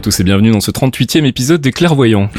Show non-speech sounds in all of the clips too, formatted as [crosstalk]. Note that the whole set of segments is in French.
tous et bienvenue dans ce 38e épisode des Clairvoyants.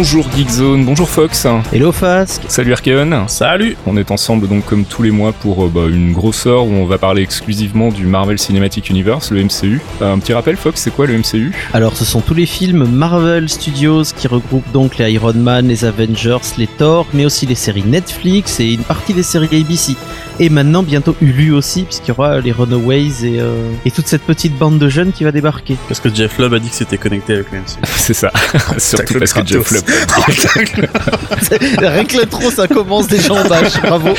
Bonjour Geekzone, bonjour Fox. Hello Fask. Salut Arkeon. Salut. On est ensemble donc comme tous les mois pour euh, bah, une grosse heure où on va parler exclusivement du Marvel Cinematic Universe, le MCU. Euh, un petit rappel Fox, c'est quoi le MCU Alors ce sont tous les films Marvel Studios qui regroupent donc les Iron Man, les Avengers, les Thor, mais aussi les séries Netflix et une partie des séries ABC. Et maintenant bientôt Hulu aussi puisqu'il y aura les Runaways et, euh, et toute cette petite bande de jeunes qui va débarquer. Parce que Jeff Lubb a dit que c'était connecté avec le [laughs] MCU. c'est ça. [laughs] Surtout parce que Jeff Lubb [laughs] Rien que l'intro, ça commence déjà en bâche. Bravo.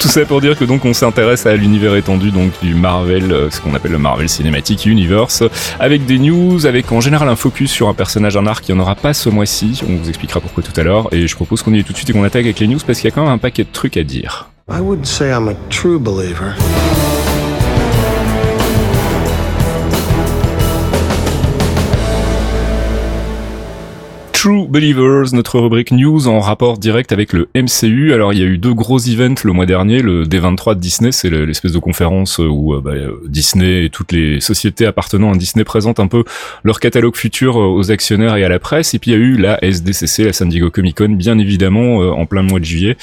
Tout ça pour dire que donc on s'intéresse à l'univers étendu donc du Marvel, euh, ce qu'on appelle le Marvel Cinematic Universe, avec des news, avec en général un focus sur un personnage, un arc. Il n'y en aura pas ce mois-ci. On vous expliquera pourquoi tout à l'heure. Et je propose qu'on y aille tout de suite et qu'on attaque avec les news parce qu'il y a quand même un paquet de trucs à dire. I wouldn't say I'm a true believer. True Believers, notre rubrique news en rapport direct avec le MCU. Alors il y a eu deux gros events le mois dernier, le D23 de Disney, c'est l'espèce de conférence où euh, bah, Disney et toutes les sociétés appartenant à Disney présentent un peu leur catalogue futur euh, aux actionnaires et à la presse. Et puis il y a eu la SDCC, la San Diego Comic Con, bien évidemment euh, en plein mois de juillet.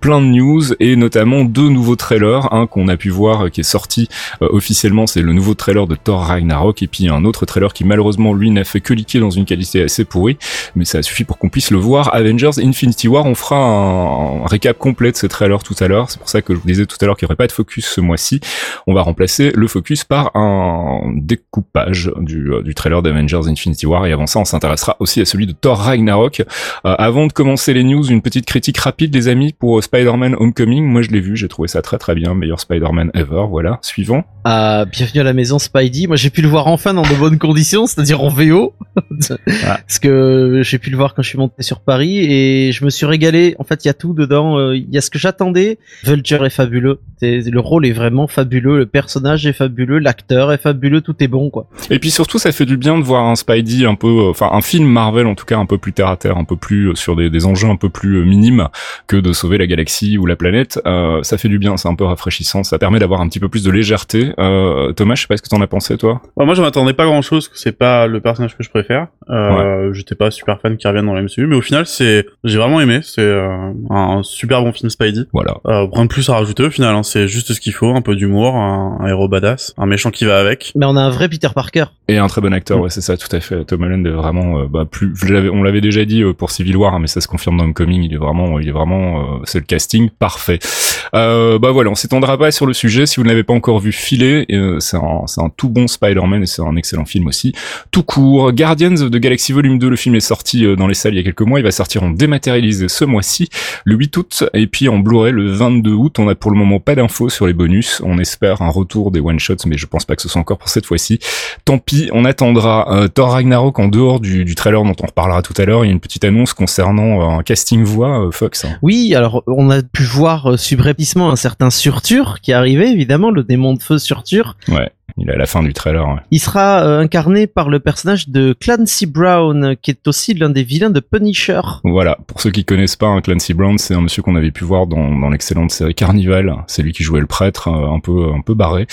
plein de news et notamment deux nouveaux trailers, un qu'on a pu voir qui est sorti officiellement, c'est le nouveau trailer de Thor Ragnarok et puis un autre trailer qui malheureusement lui n'a fait que liquer dans une qualité assez pourrie mais ça suffit pour qu'on puisse le voir. Avengers Infinity War, on fera un, récap complet de ces trailers tout à l'heure. C'est pour ça que je vous disais tout à l'heure qu'il n'y aurait pas de focus ce mois-ci. On va remplacer le focus par un découpage du, euh, du trailer d'Avengers Infinity War et avant ça, on s'intéressera aussi à celui de Thor Ragnarok. Euh, avant de commencer les news, une petite critique rapide, les amis, pour euh, Spider-Man Homecoming. Moi, je l'ai vu, j'ai trouvé ça très très bien, meilleur Spider-Man ever. Voilà. Suivant. Ah, bienvenue à la maison Spidey. Moi, j'ai pu le voir enfin dans de bonnes conditions, c'est-à-dire en VO, [laughs] ah. parce que j'ai pu le voir quand je suis monté sur Paris et je me suis régalé. En fait, il y a tout dedans. Euh, il y a ce que j'attendais. Vulture est fabuleux. le rôle est vraiment fabuleux. Le personnage est fabuleux. L'acteur est fabuleux. Tout est bon, quoi. Et puis surtout, ça fait du bien de voir un Spidey un peu, euh, enfin un film Marvel en tout cas un peu plus terre à terre, un peu plus euh, sur des, des enjeux un peu plus minimes que de sauver la galaxie ou la planète. Euh, ça fait du bien. C'est un peu rafraîchissant. Ça permet d'avoir un petit peu plus de légèreté. Euh, Thomas, je sais pas ce que t'en as pensé, toi. Bah, moi, j'en attendais pas grand chose. que C'est pas le personnage que je préfère. Euh, J'étais pas super fan qui reviennent dans la MCU, mais au final, c'est, j'ai vraiment aimé. C'est euh, un super bon film Spidey. Voilà. Euh, rien de plus à rajouter au final. Hein. C'est juste ce qu'il faut, un peu d'humour, un, héros badass, un méchant qui va avec. Mais on a un vrai Peter Parker. Et un très bon acteur, mm. ouais, c'est ça, tout à fait. Tom Holland est vraiment, euh, bah, plus, on l'avait déjà dit euh, pour Civil War, hein, mais ça se confirme dans Homecoming. Il est vraiment, il est vraiment, c'est le casting parfait. Bah voilà, on s'étendra pas sur le sujet. Si vous ne l'avez pas encore vu filer, c'est un, un tout bon Spider-Man et c'est un excellent film aussi. Tout court. Guardians of the Galaxy Volume 2, le film est sorti dans les salles il y a quelques mois. Il va sortir en dématérialisé ce mois-ci, le 8 août, et puis en Blu-ray le 22 août. On a pour le moment pas d'infos sur les bonus. On espère un retour des one-shots, mais je pense pas que ce soit encore pour cette fois-ci. Tant pis, on attendra. Euh, Thor Ragnarok en dehors du, trailer dont on reparlera tout à l'heure. Il y a une petite annonce concernant euh, un casting voix, euh, Fox. Oui, alors on a pu voir un certain Surtur qui arrivé, évidemment, le démon de feu Surtur. Il est à la fin du trailer. Ouais. Il sera euh, incarné par le personnage de Clancy Brown, qui est aussi l'un des vilains de Punisher. Voilà, pour ceux qui connaissent pas, hein, Clancy Brown, c'est un monsieur qu'on avait pu voir dans, dans l'excellente série Carnival. C'est lui qui jouait le prêtre, euh, un peu un peu barré.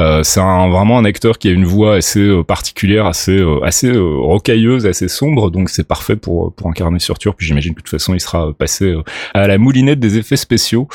Euh, c'est un, vraiment un acteur qui a une voix assez euh, particulière, assez assez rocailleuse, assez sombre, donc c'est parfait pour pour incarner Surtur. Puis j'imagine que de toute façon, il sera passé à la moulinette des effets spéciaux.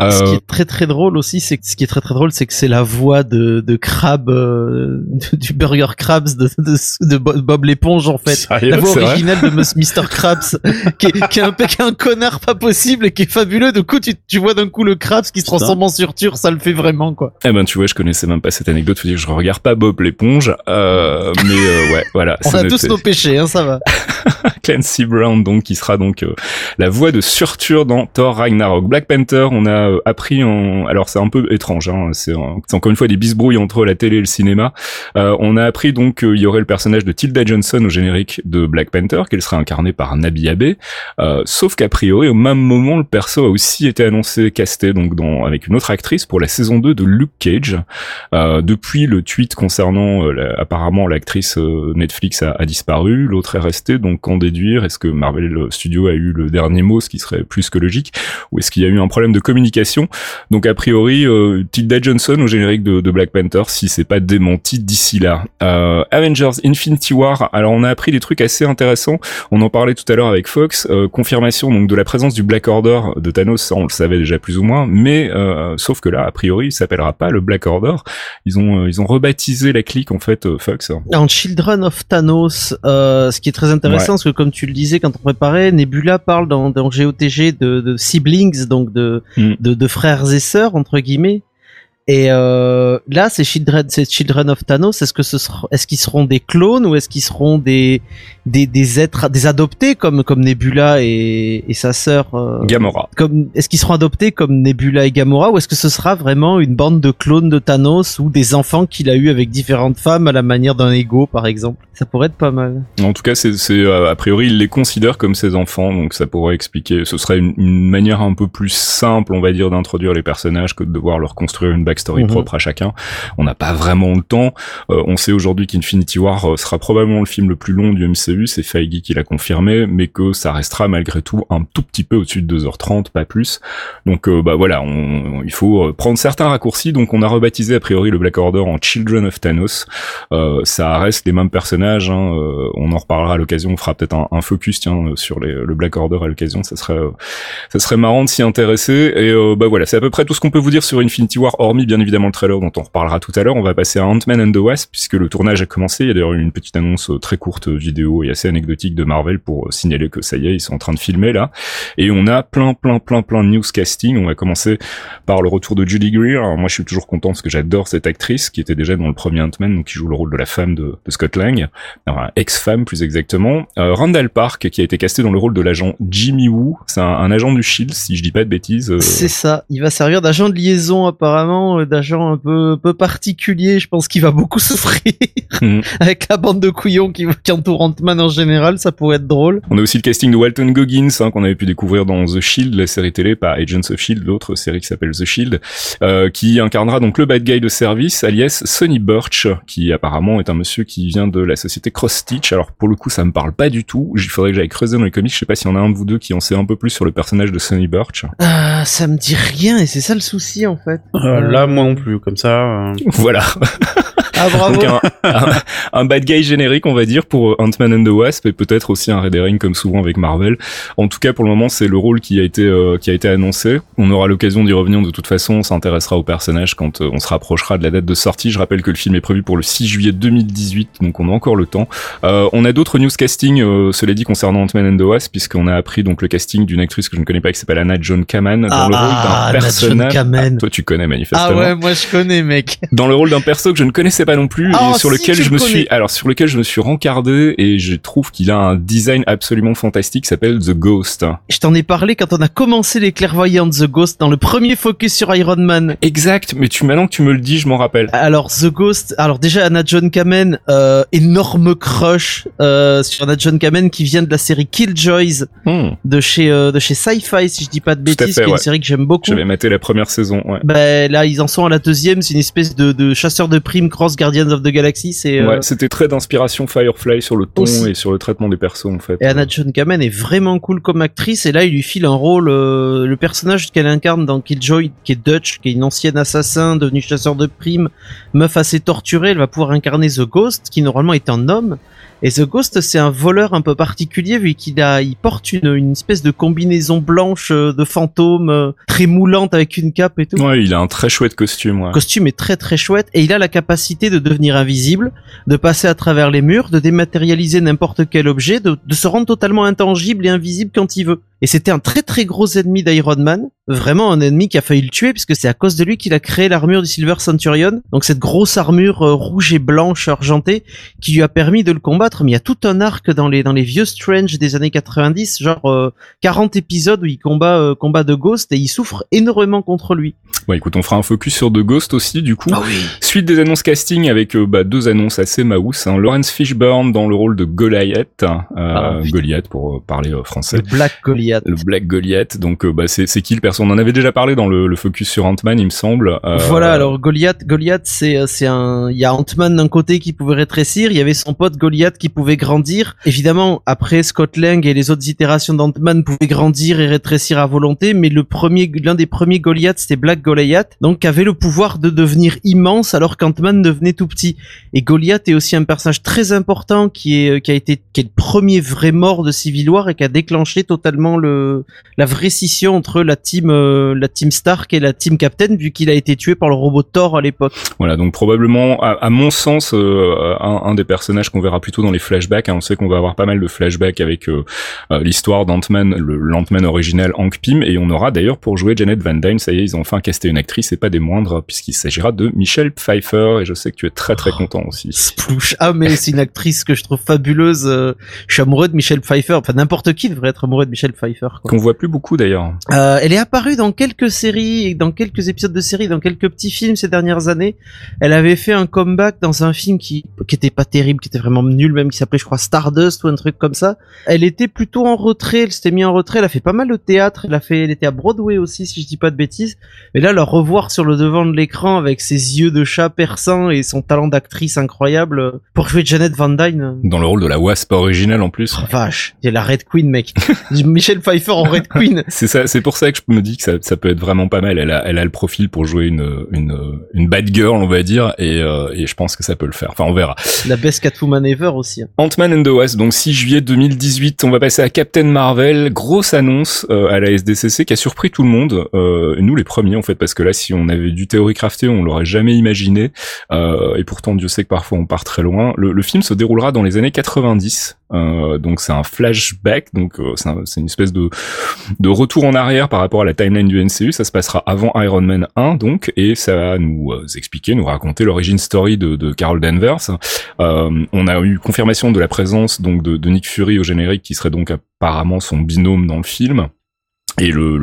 Ce qui est très très drôle aussi, c'est ce qui est très très drôle, c'est que c'est la voix de de Crab euh, [laughs] du Burger Krabs de, de, Bob l'éponge en fait. la voix originale de Mr Krabs [laughs] qui est, qui, est un, qui un connard pas possible et qui est fabuleux. Du coup, tu, tu vois d'un coup le Krabs qui se transforme en surture, ça le fait vraiment quoi. Eh ben tu vois, je connaissais même pas cette anecdote, faut dire que je regarde pas Bob l'éponge, euh, mais euh, ouais, voilà. On a tous nos péchés, hein, ça va. [laughs] Clancy Brown, donc, qui sera donc euh, la voix de Surtur dans Thor Ragnarok. Black Panther, on a appris en... Alors, c'est un peu étrange, hein, c'est encore une fois des bisbrouilles entre la télé le cinéma. Euh, on a appris donc qu'il y aurait le personnage de Tilda Johnson au générique de Black Panther, qu'elle serait incarnée par Nabi Abe, sauf qu'a priori, au même moment, le perso a aussi été annoncé, casté, donc, dans, avec une autre actrice pour la saison 2 de Luke Cage. depuis le tweet concernant, apparemment, l'actrice Netflix a, disparu, l'autre est restée, donc qu'en déduire? Est-ce que Marvel Studio a eu le dernier mot, ce qui serait plus que logique, ou est-ce qu'il y a eu un problème de communication? Donc a priori, euh, Tilda Johnson au générique de, Black Panther, si c'est pas démenti d'ici là. Euh, Avengers Infinity War. Alors on a appris des trucs assez intéressants. On en parlait tout à l'heure avec Fox. Euh, confirmation donc de la présence du Black Order de Thanos, ça on le savait déjà plus ou moins, mais euh, sauf que là, a priori, il s'appellera pas le Black Order. Ils ont ils ont rebaptisé la clique en fait Fox. En Children of Thanos, ce qui est très intéressant parce que comme tu le disais quand on préparait, Nebula parle dans, dans GOTG de, de siblings, donc de, mm. de, de frères et sœurs entre guillemets. Et euh, là, ces Children, ces Children of Thanos, est-ce que ce est-ce qu'ils seront des clones ou est-ce qu'ils seront des, des, des êtres, des adoptés comme comme Nebula et, et sa sœur euh, Gamora. Comme est-ce qu'ils seront adoptés comme Nebula et Gamora ou est-ce que ce sera vraiment une bande de clones de Thanos ou des enfants qu'il a eu avec différentes femmes à la manière d'un ego par exemple? Ça pourrait être pas mal. En tout cas, c'est c'est euh, a priori il les considère comme ses enfants, donc ça pourrait expliquer. Ce serait une, une manière un peu plus simple, on va dire, d'introduire les personnages que de devoir leur construire une backstory mhm. propre à chacun. On n'a pas vraiment le temps. Euh, on sait aujourd'hui qu'Infinity War sera probablement le film le plus long du MCU c'est Feige qui l'a confirmé, mais que ça restera malgré tout un tout petit peu au-dessus de 2h30, pas plus. Donc euh, bah voilà, il faut euh, prendre certains raccourcis. Donc on a rebaptisé a priori le Black Order en Children of Thanos. Euh, ça reste les mêmes personnages. Hein, on en reparlera à l'occasion. On fera peut-être un, focus tiens sur le Black Order à l'occasion. Ça serait ça serait marrant de s'y intéresser. Et bah voilà, c'est à peu près tout ce qu'on peut vous dire sur Infinity War, hormis bien évidemment le trailer dont on reparlera tout à l'heure. On va passer à Ant-Man and the Wasp puisque le tournage a commencé. Il y a d'ailleurs une petite annonce très courte vidéo et assez anecdotique de Marvel pour signaler que ça y est, ils sont en train de filmer là. Et on a plein, plein, plein, plein de newscasting. On va commencer par le retour de Julie Greer. Alors moi, je suis toujours content parce que j'adore cette actrice qui était déjà dans le premier Ant-Man, donc qui joue le rôle de la femme de, Scott Lang, ex-femme plus exactement. Euh, Randall Park qui a été casté dans le rôle de l'agent Jimmy Woo. C'est un, agent du Shield, si je dis pas de bêtises. Euh. C'est ça. Il va servir d'agent de liaison apparemment, euh, d'agent un peu, peu particulier. Je pense qu'il va beaucoup [laughs] souffrir mm. avec la bande de couillons qui, qui entoure Ant-Man en général ça pourrait être drôle. On a aussi le casting de Walton Goggins, hein, qu'on avait pu découvrir dans The Shield, la série télé, pas Agents of Shield, l'autre série qui s'appelle The Shield, euh, qui incarnera donc le bad guy de service, alias Sonny Birch, qui apparemment est un monsieur qui vient de la société Cross Stitch. Alors pour le coup, ça me parle pas du tout. Il faudrait que j'aille creuser dans les comics. Je sais pas s'il y en a un de vous deux qui en sait un peu plus sur le personnage de Sonny Birch. Euh, ça me dit rien et c'est ça le souci en fait. Euh, là, moi non plus. Comme ça. Voilà. [laughs] Ah bravo. un, bad guy générique, on va dire, pour Ant-Man and the Wasp et peut-être aussi un Red Herring comme souvent avec Marvel. En tout cas, pour le moment, c'est le rôle qui a été euh, qui a été annoncé. On aura l'occasion d'y revenir de toute façon. On s'intéressera au personnage quand euh, on se rapprochera de la date de sortie. Je rappelle que le film est prévu pour le 6 juillet 2018, donc on a encore le temps. Euh, on a d'autres newscasting, euh, cela dit, concernant Ant-Man and the Wasp, puisqu'on a appris donc le casting d'une actrice que je ne connais pas qui s'appelle Anna John Kaman dans le rôle d'un ah, personnage. Ah, toi, tu connais manifestement. Ah ouais, moi je connais, mec. Dans le rôle d'un perso que je ne connaissais pas non plus et oh, sur lequel je me suis alors sur lequel je me suis rencardé et je trouve qu'il a un design absolument fantastique s'appelle The Ghost. Je t'en ai parlé quand on a commencé les clairvoyants The Ghost dans le premier focus sur Iron Man. Exact, mais tu maintenant que tu me le dis, je m'en rappelle. Alors The Ghost, alors déjà Anna John Kamen, euh, énorme crush euh, sur Anna John Kamen qui vient de la série Killjoys hmm. de chez euh, de chez Sci-Fi si je dis pas de bêtises, qui est une série que j'aime beaucoup. J'avais maté la première saison. Ouais. Ben là ils en sont à la deuxième, c'est une espèce de, de chasseur de primes cross Guardians of the Galaxy. C'est ouais, c'était très d'inspiration Firefly sur le ton et sur le traitement des persos en fait. Et Anna John Kamen est vraiment cool comme actrice et là il lui file un rôle euh, le personnage qu'elle incarne dans Killjoy qui est Dutch qui est une ancienne assassin devenue chasseur de primes meuf assez torturée elle va pouvoir incarner The Ghost qui normalement est un homme et The Ghost, c'est un voleur un peu particulier vu qu'il a, il porte une, une espèce de combinaison blanche euh, de fantôme euh, très moulante avec une cape et tout. Ouais, il a un très chouette costume. Ouais. Le costume est très très chouette et il a la capacité de devenir invisible, de passer à travers les murs, de dématérialiser n'importe quel objet, de, de se rendre totalement intangible et invisible quand il veut. Et c'était un très très gros ennemi d'Iron Man, vraiment un ennemi qui a failli le tuer puisque c'est à cause de lui qu'il a créé l'armure du Silver Centurion. Donc cette grosse armure euh, rouge et blanche argentée qui lui a permis de le combattre. Mais il y a tout un arc dans les dans les vieux Strange des années 90, genre 40 épisodes où il combat combat de Ghost et il souffre énormément contre lui. Bon, écoute, on fera un focus sur The Ghost aussi, du coup. Ah oui. Suite des annonces casting avec bah, deux annonces assez maous. Hein. Lawrence Fishburne dans le rôle de Goliath, euh, ah, Goliath pour parler français. Le Black Goliath. Le Black Goliath. Donc, bah, c'est qui le personnage On en avait déjà parlé dans le, le focus sur Ant-Man, il me semble. Voilà. Alors Goliath, Goliath, c'est c'est un. Il y a Ant-Man d'un côté qui pouvait rétrécir. Il y avait son pote Goliath qui pouvait grandir. Évidemment, après Scott Lang et les autres itérations d'Ant-Man pouvaient grandir et rétrécir à volonté, mais le premier, l'un des premiers Goliath, c'était Black Goliath, donc qui avait le pouvoir de devenir immense alors qu'Ant-Man devenait tout petit. Et Goliath est aussi un personnage très important qui est qui a été qui est le premier vrai mort de Civil War et qui a déclenché totalement le la vraie scission entre la team euh, la team Stark et la team Captain vu qu'il a été tué par le robot Thor à l'époque. Voilà, donc probablement à, mon sens euh, un, des personnages qu'on verra plutôt dans les flashbacks. Hein. on sait qu'on va avoir pas mal de flashbacks avec euh, l'histoire d'Ant-Man, l'Ant-Man original Hank Pym et on aura d'ailleurs pour jouer Janet Van Dyne, ça y est, ils ont enfin casté une actrice et pas des moindres puisqu'il s'agira de Michelle Pfeiffer et je sais que tu es très très content aussi. Splouche. Ah mais c'est une actrice que je trouve fabuleuse. Euh, je suis amoureux de Michelle Pfeiffer. Enfin n'importe qui devrait être amoureux de Michelle Pfeiffer. Qu'on voit plus beaucoup d'ailleurs. Euh, elle est apparue dans quelques séries, dans quelques épisodes de séries, dans quelques petits films ces dernières années. Elle avait fait un comeback dans un film qui qui était pas terrible, qui était vraiment nul même, qui s'appelait je crois Stardust ou un truc comme ça. Elle était plutôt en retrait. Elle s'était mise en retrait. Elle a fait pas mal de théâtre. Elle a fait, elle était à Broadway aussi si je dis pas de bêtises. Mais là, la revoir sur le devant de l'écran avec ses yeux de chat perçants et son talent d'actrice incroyable pour jouer Janet Van Dyne. Dans le rôle de la Wasp originale en plus. Oh, vache, il y a la Red Queen, mec. [laughs] Michel Pfeiffer en Red Queen. [laughs] c'est ça, c'est pour ça que je me dis que ça, ça, peut être vraiment pas mal. Elle a, elle a le profil pour jouer une, une, une bad girl, on va dire, et, euh, et je pense que ça peut le faire. Enfin, on verra. La best Catwoman ever aussi. Hein. Ant-Man and the Wasp, donc 6 juillet 2018, on va passer à Captain Marvel. Grosse annonce à la SDCC qui a surpris tout le monde. Euh, nous les premiers en fait, parce que là, si on avait du théorie crafté, on l'aurait jamais imaginé. Euh, et pourtant, Dieu sait que parfois on part très loin. Le, le film se déroulera dans les années 90. Euh, donc c'est un flashback, donc euh, c'est une espèce de, de retour en arrière par rapport à la timeline du MCU. Ça se passera avant Iron Man 1, donc, et ça va nous euh, expliquer, nous raconter l'origine story de, de Carol Danvers. on a eu confirmation de la présence donc de, de Nick Fury au générique, qui serait donc apparemment son binôme dans le film. Et le,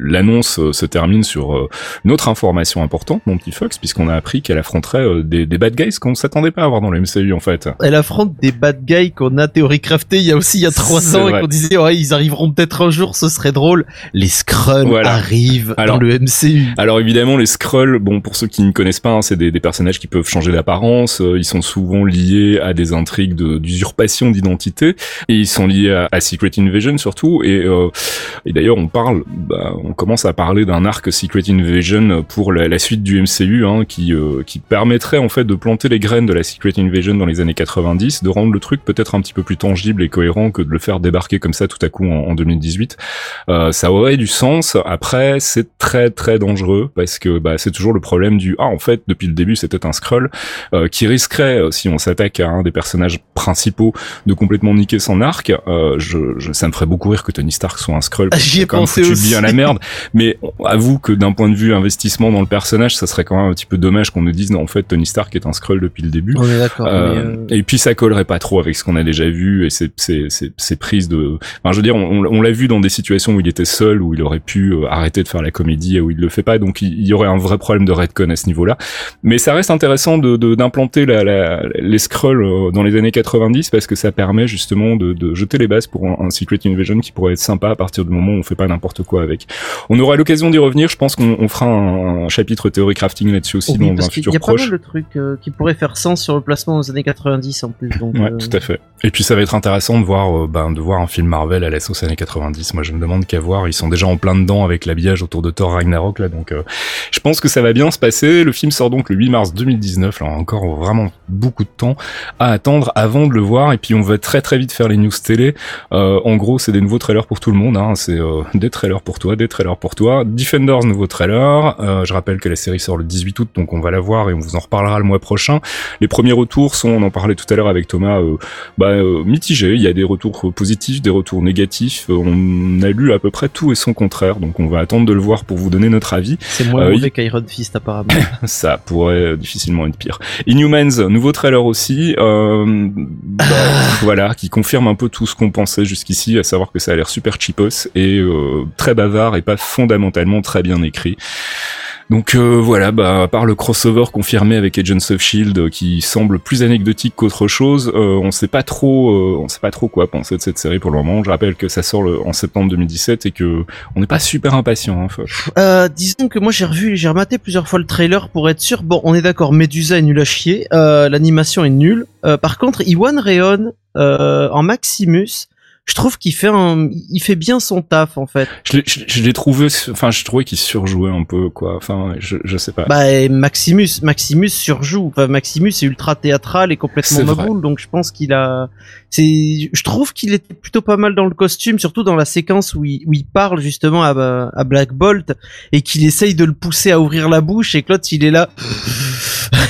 l'annonce euh, se termine sur euh, une autre information importante, mon petit Fox, puisqu'on a appris qu'elle affronterait euh, des, des bad guys qu'on s'attendait pas à voir dans le MCU en fait. Elle affronte des bad guys qu'on a théorie crafté il y a aussi il y a trois ans et qu'on disait ouais ils arriveront peut-être un jour, ce serait drôle. Les Skrulls arrivent dans le MCU. Alors évidemment les Skrulls, bon pour ceux qui ne connaissent pas, hein, c'est des, des, personnages qui peuvent changer d'apparence. ils sont souvent liés à des intrigues d'usurpation d'identité et ils sont liés à, à Secret Invasion surtout et, et d'ailleurs on parle, bah, on commence à parler d'un arc Secret Invasion pour la, suite du MCU, hein, qui, euh, qui permettrait en fait de planter les graines de la Secret Invasion dans les années 90, de rendre le truc peut-être un petit peu plus tangible et cohérent que de le faire débarquer comme ça tout à coup en, 2018. Euh, ça aurait du sens. Après, c'est très très dangereux parce que bah, c'est toujours le problème du ah en fait depuis le début c'était un scroll euh, qui risquerait si on s'attaque à un des personnages principaux de complètement niquer son arc. Je, je, ça me ferait beaucoup rire que Tony Stark soit un scroll quand foutu bien la merde. Mais avoue que d'un point de vue investissement dans le personnage, ça serait quand même un petit peu dommage qu'on nous dise non en fait Tony Stark est un Skrull depuis le début. On est d'accord. Euh, euh, Et puis ça collerait pas trop avec ce qu'on a déjà vu et ces ces prises de. Enfin je veux dire on, on l'a vu dans des situations où il était seul où il aurait pu euh, arrêter de faire la comédie et où il le fait pas donc il, y aurait un vrai problème de redcon à ce niveau-là. Mais ça reste intéressant de d'implanter la, la, les Skrulls dans les années 90 parce que ça permet justement de, de jeter les bases pour un, un Secret Invasion qui pourrait être sympa à partir du moment où on fait pas n'importe quoi avec. On aura l'occasion d'y revenir. Je pense qu'on fera un, chapitre théorie crafting là-dessus aussi dans un futur proche. Il y a pas mal de trucs euh, qui pourraient faire sens sur le placement aux années 90 en plus. Donc, ouais, euh, tout à fait. Et puis ça va être intéressant de voir, euh, ben, de voir un film Marvel à la sauce années 90. Moi, je me demande qu'à voir. Ils sont déjà en plein dedans avec l'habillage autour de Thor Ragnarok là, donc je pense que ça va bien se passer. Le film sort donc le 8 mars 2019. Là, encore vraiment beaucoup de temps à attendre avant de le voir. Et puis on va très très vite faire les news télé. en gros, c'est des nouveaux trailers pour tout le monde. Hein. c'est des trailers pour toi, des trailers pour toi. Defenders, nouveau trailer. je rappelle que la série sort le 18 août, donc on va la voir et on vous en reparlera le mois prochain. Les premiers retours sont, on en parlait tout à l'heure avec Thomas, bah, mitigés. Il y a des retours positifs, des retours négatifs. On a lu à peu près tout et son contraire, donc on va attendre de le voir pour vous donner notre avis. C'est moins mauvais qu'Iron Fist apparemment. [laughs] Ça pourrait difficilement être pire. Inhumans, nouveau trailer aussi. Euh, bah, voilà, qui confirme un peu tout ce qu'on pensait jusqu'ici, à savoir que ça a l'air super cheapos et euh, très bavard et pas fondamentalement très bien écrit. Donc euh, voilà, bah, à part le crossover confirmé avec Agents of Shield euh, qui semble plus anecdotique qu'autre chose, on sait pas trop, on sait pas trop quoi penser de cette série pour le moment. Je rappelle que ça sort en septembre 2017 et que on n'est pas super impatient. Hein, disons que moi j'ai revu, j'ai rematé plusieurs fois le trailer pour être sûr. Bon, on est d'accord, Medusa est nul à chier, l'animation est nulle. par contre, Iwan Reon en Maximus, je trouve qu'il fait un, il fait bien son taf en fait. Je l'ai trouvé, enfin je trouvais qu'il surjouait un peu quoi. Enfin je, je sais pas. Bah Maximus, Maximus surjoue. Enfin Maximus est ultra théâtral et complètement maboule, donc je pense qu'il a. C'est, je trouve qu'il était plutôt pas mal dans le costume, surtout dans la séquence où il, où il parle justement à, à Black Bolt et qu'il essaye de le pousser à ouvrir la bouche et que l'autre il est là.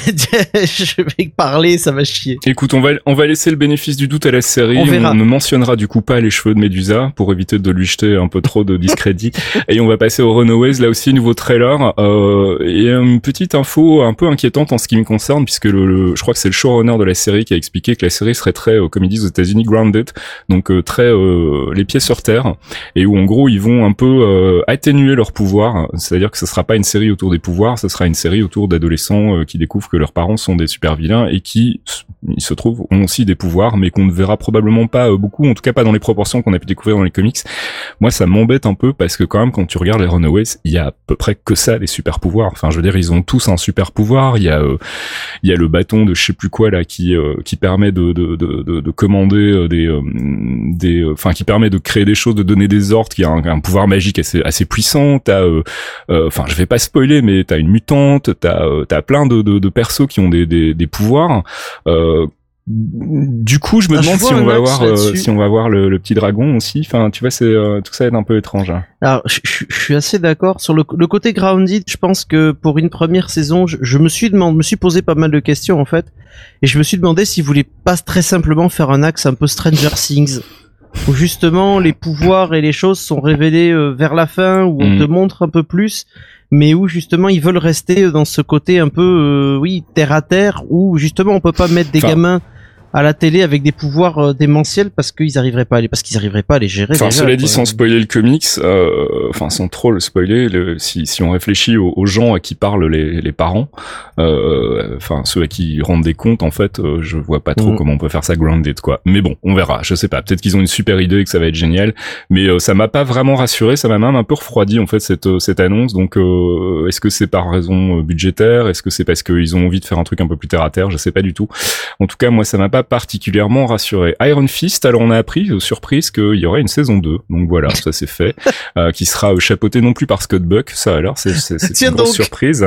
[laughs] je vais parler, ça va chier. Écoute, on va on va laisser le bénéfice du doute à la série. On, on ne mentionnera du coup pas les cheveux de Medusa pour éviter de lui jeter un peu trop de discrédit. [laughs] et on va passer au Runaways. Là aussi, nouveau trailer euh, et une petite info un peu inquiétante en ce qui me concerne, puisque le, je crois que c'est le showrunner de la série qui a expliqué que la série serait très, euh, comme ils disent aux États-Unis, grounded, donc euh, très euh, les pieds sur terre, et où en gros ils vont un peu euh, atténuer leur pouvoir. C'est-à-dire que ce sera pas une série autour des pouvoirs, ce sera une série autour d'adolescents qui découvrent que leurs parents sont des super vilains et qui, il se trouve, ont aussi des pouvoirs, mais qu'on ne verra probablement pas beaucoup, en tout cas pas dans les proportions qu'on a pu découvrir dans les comics. Moi, ça m'embête un peu parce que quand même, quand tu regardes les Runaways, il y a à peu près que ça, les super pouvoirs. Enfin, je veux dire, ils ont tous un super pouvoir. Il y a, euh, il y a le bâton de je sais plus quoi là qui euh, qui permet de de, de, de, commander euh, des des, enfin qui permet de créer des choses, de donner des ordres, qui a un, pouvoir magique assez assez puissant. T'as, enfin, je vais pas spoiler, mais t'as une mutante, t'as t'as plein de, de, de persos qui ont des des, des pouvoirs. Euh, du coup, je me ah, demande si on, va voir, euh, si on va voir le, petit dragon aussi. Enfin, tu vois, c'est euh, tout ça est un peu étrange. Hein. Alors, je, suis assez d'accord sur le, côté grounded. Je pense que pour une première saison, je, me suis demandé, me suis posé pas mal de questions en fait, et je me suis demandé s'ils voulaient pas très simplement faire un axe un peu Stranger Things, où justement les pouvoirs et les choses sont révélés euh, vers la fin, où on mm. te montre un peu plus, mais où justement ils veulent rester dans ce côté un peu, oui, terre à terre, où justement on peut pas mettre des gamins à la télé avec des pouvoirs euh, démentiels parce qu'ils arriveraient pas à les, parce qu'ils arriveraient pas à les gérer. Enfin, cela dit, sans spoiler le comics, euh, enfin sans trop le spoiler, le, si, si on réfléchit aux, gens à qui parlent les, les parents, euh, enfin ceux à qui rendent des comptes, en fait, euh, je vois pas trop mm. comment on peut faire ça grounded quoi. Mais bon, on verra. Je sais pas. Peut-être qu'ils ont une super idée et que ça va être génial, mais euh, ça m'a pas vraiment rassuré. Ça m'a même un peu refroidi en fait cette cette annonce. Donc, est-ce que c'est par raison budgétaire? Est-ce que c'est parce qu'ils ont envie de faire un truc un peu plus terre à terre? Je sais pas du tout. En tout cas, moi, ça m'a pas particulièrement rassuré. Iron Fist, alors on a appris, euh, surprise, qu'il y aurait une saison 2. Donc voilà, [laughs] ça c'est fait. Euh, qui sera euh, chapeauté non plus par Scott Buck, ça alors, c'est une grosse surprise.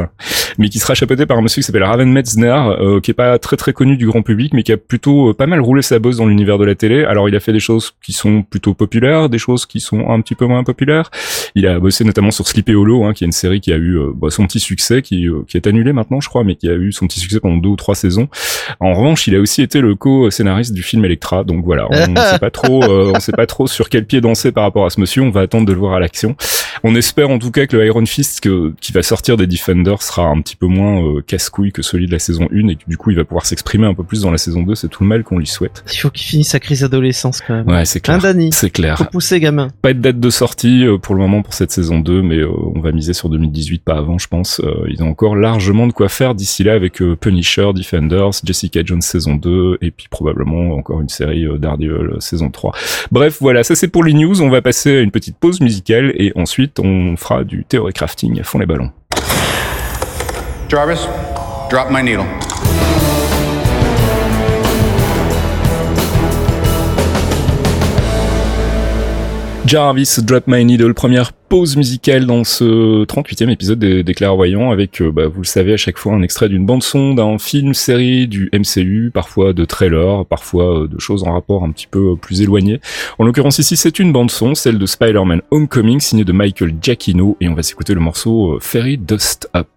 Mais qui sera chapeauté par un monsieur qui s'appelle Raven Metzner, qui est pas très très connu du grand public, mais qui a plutôt pas mal roulé sa bosse dans l'univers de la télé. Alors il a fait des choses qui sont plutôt populaires, des choses qui sont un petit peu moins populaires. Il a bossé notamment sur Sleepy Hollow, hein, qui est une série qui a eu bah, son petit succès, qui, qui est annulé maintenant je crois, mais qui a eu son petit succès pendant deux ou trois saisons. En revanche, il a aussi été le co-scénariste du film Electra. Donc voilà, on ne sait pas trop, euh, on sait pas trop sur quel pied danser par rapport à ce monsieur. On va attendre de le voir à l'action. On espère en tout cas que le Iron Fist que, qui va sortir des Defenders sera un petit peu moins euh, casse-couille que celui de la saison 1 et que du coup il va pouvoir s'exprimer un peu plus dans la saison 2. C'est tout le mal qu'on lui souhaite. Il faut qu'il finisse sa crise d'adolescence quand même. Ouais, c'est clair. C'est clair. Faut pousser gamin. Pas de date de sortie euh, pour le moment pour cette saison 2, mais on va miser sur 2018, pas avant, je pense. ils ont encore largement de quoi faire d'ici là avec Punisher, Defenders, Jessica Jones saison 2 et puis probablement encore une série euh, Daredevil euh, saison 3. Bref, voilà, ça c'est pour les news. On va passer à une petite pause musicale et ensuite on fera du théorie crafting à fond les ballons. Jarvis, drop my needle. Jarvis, Drop My Needle, première pause musicale dans ce 38e épisode des, Clairvoyants avec, euh, bah, vous le savez, à chaque fois un extrait d'une bande-son, d'un film, série, du MCU, parfois de trailers, parfois euh, de choses en rapport un petit peu euh, plus éloigné. En l'occurrence ici, c'est une bande-son, celle de Spider-Man Homecoming, signée de Michael Giacchino, et on va s'écouter le morceau Fairy Dust Up.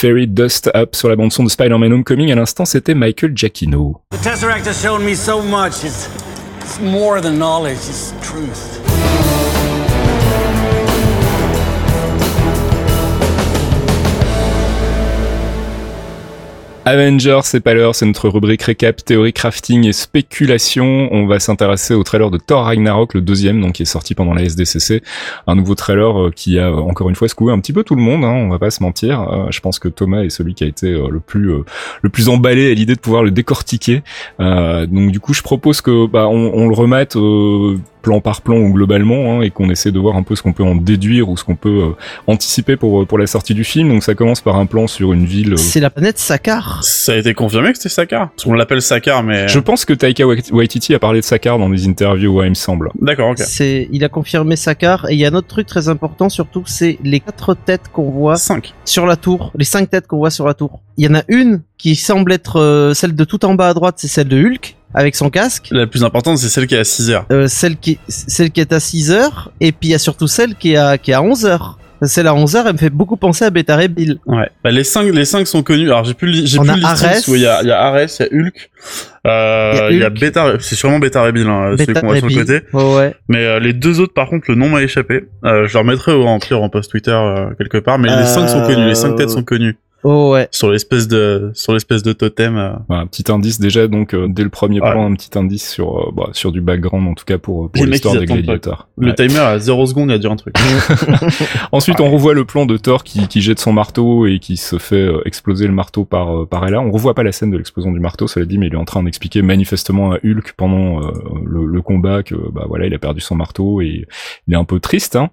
Fairy Dust Up sur la bande son de Spider-Man Homecoming. À l'instant, c'était Michael Giacchino. The Tesseract has shown me so much. It's, it's more than knowledge, it's truth. Avengers, c'est pas l'heure, c'est notre rubrique récap, théorie, crafting et spéculation. On va s'intéresser au trailer de Thor Ragnarok, le deuxième, donc qui est sorti pendant la SDCC. Un nouveau trailer euh, qui a encore une fois secoué un petit peu tout le monde, hein, on va pas se mentir. Euh, je pense que Thomas est celui qui a été euh, le plus le plus emballé à l'idée de pouvoir le décortiquer. donc du coup, je propose que bah, on, on le remette plan par plan ou globalement hein, et qu'on essaie de voir un peu ce qu'on peut en déduire ou ce qu'on peut euh, anticiper pour euh, pour la sortie du film. Donc ça commence par un plan sur une ville. Euh, c'est la planète Sakar. Ça a été confirmé que c'était Sakar? On l'appelle Sakar, mais. Je pense que Taika Waititi a parlé de Sakar dans des interviews, ouais, il me semble. D'accord, ok. C'est, il a confirmé Sakar et il y a un autre truc très important surtout, c'est les quatre têtes qu'on voit. Cinq. Sur la tour, les cinq têtes qu'on voit sur la tour. Il y en a une qui semble être celle de tout en bas à droite, c'est celle de Hulk avec son casque. La plus importante, c'est celle qui est à 6 heures. Euh, celle qui, celle qui est à 6 heures, et puis il y a surtout celle qui est à, qui est à 11 heures. Celle à 11 heures, elle me fait beaucoup penser à Beta Ray Bill. Ouais. Bah, les cinq, les cinq sont connus. Alors, j'ai plus, j'ai plus le où il y a, il y a Ares, il y a Hulk. Euh, il y a Beta, c'est sûrement Beta Ray Bill, hein, celui qu'on voit sur le côté. ouais. Mais euh, les deux autres, par contre, le nom m'a échappé. Euh, je leur mettrai en clair en post Twitter euh, quelque part. Mais les cinq sont connus, les cinq têtes sont connues. Oh ouais. Sur l'espèce de sur l'espèce de totem. euh. Voilà, un petit indice déjà donc euh, dès le premier Ouais. plan un petit indice sur euh, bah, sur du background en tout cas pour, pour Les mecs, l'histoire des gladiateurs. Le Ouais. timer à 0 secondes, il a dû un truc. [laughs] Ensuite, on revoit le plan de Thor qui, qui jette son marteau et qui se fait euh, exploser le marteau par euh, par Ella. On revoit pas la scène de l'explosion du marteau, cela dit, mais il est en train d'expliquer manifestement à Hulk pendant euh, le, le combat que bah voilà, il a perdu son marteau et il est un peu triste. Hein.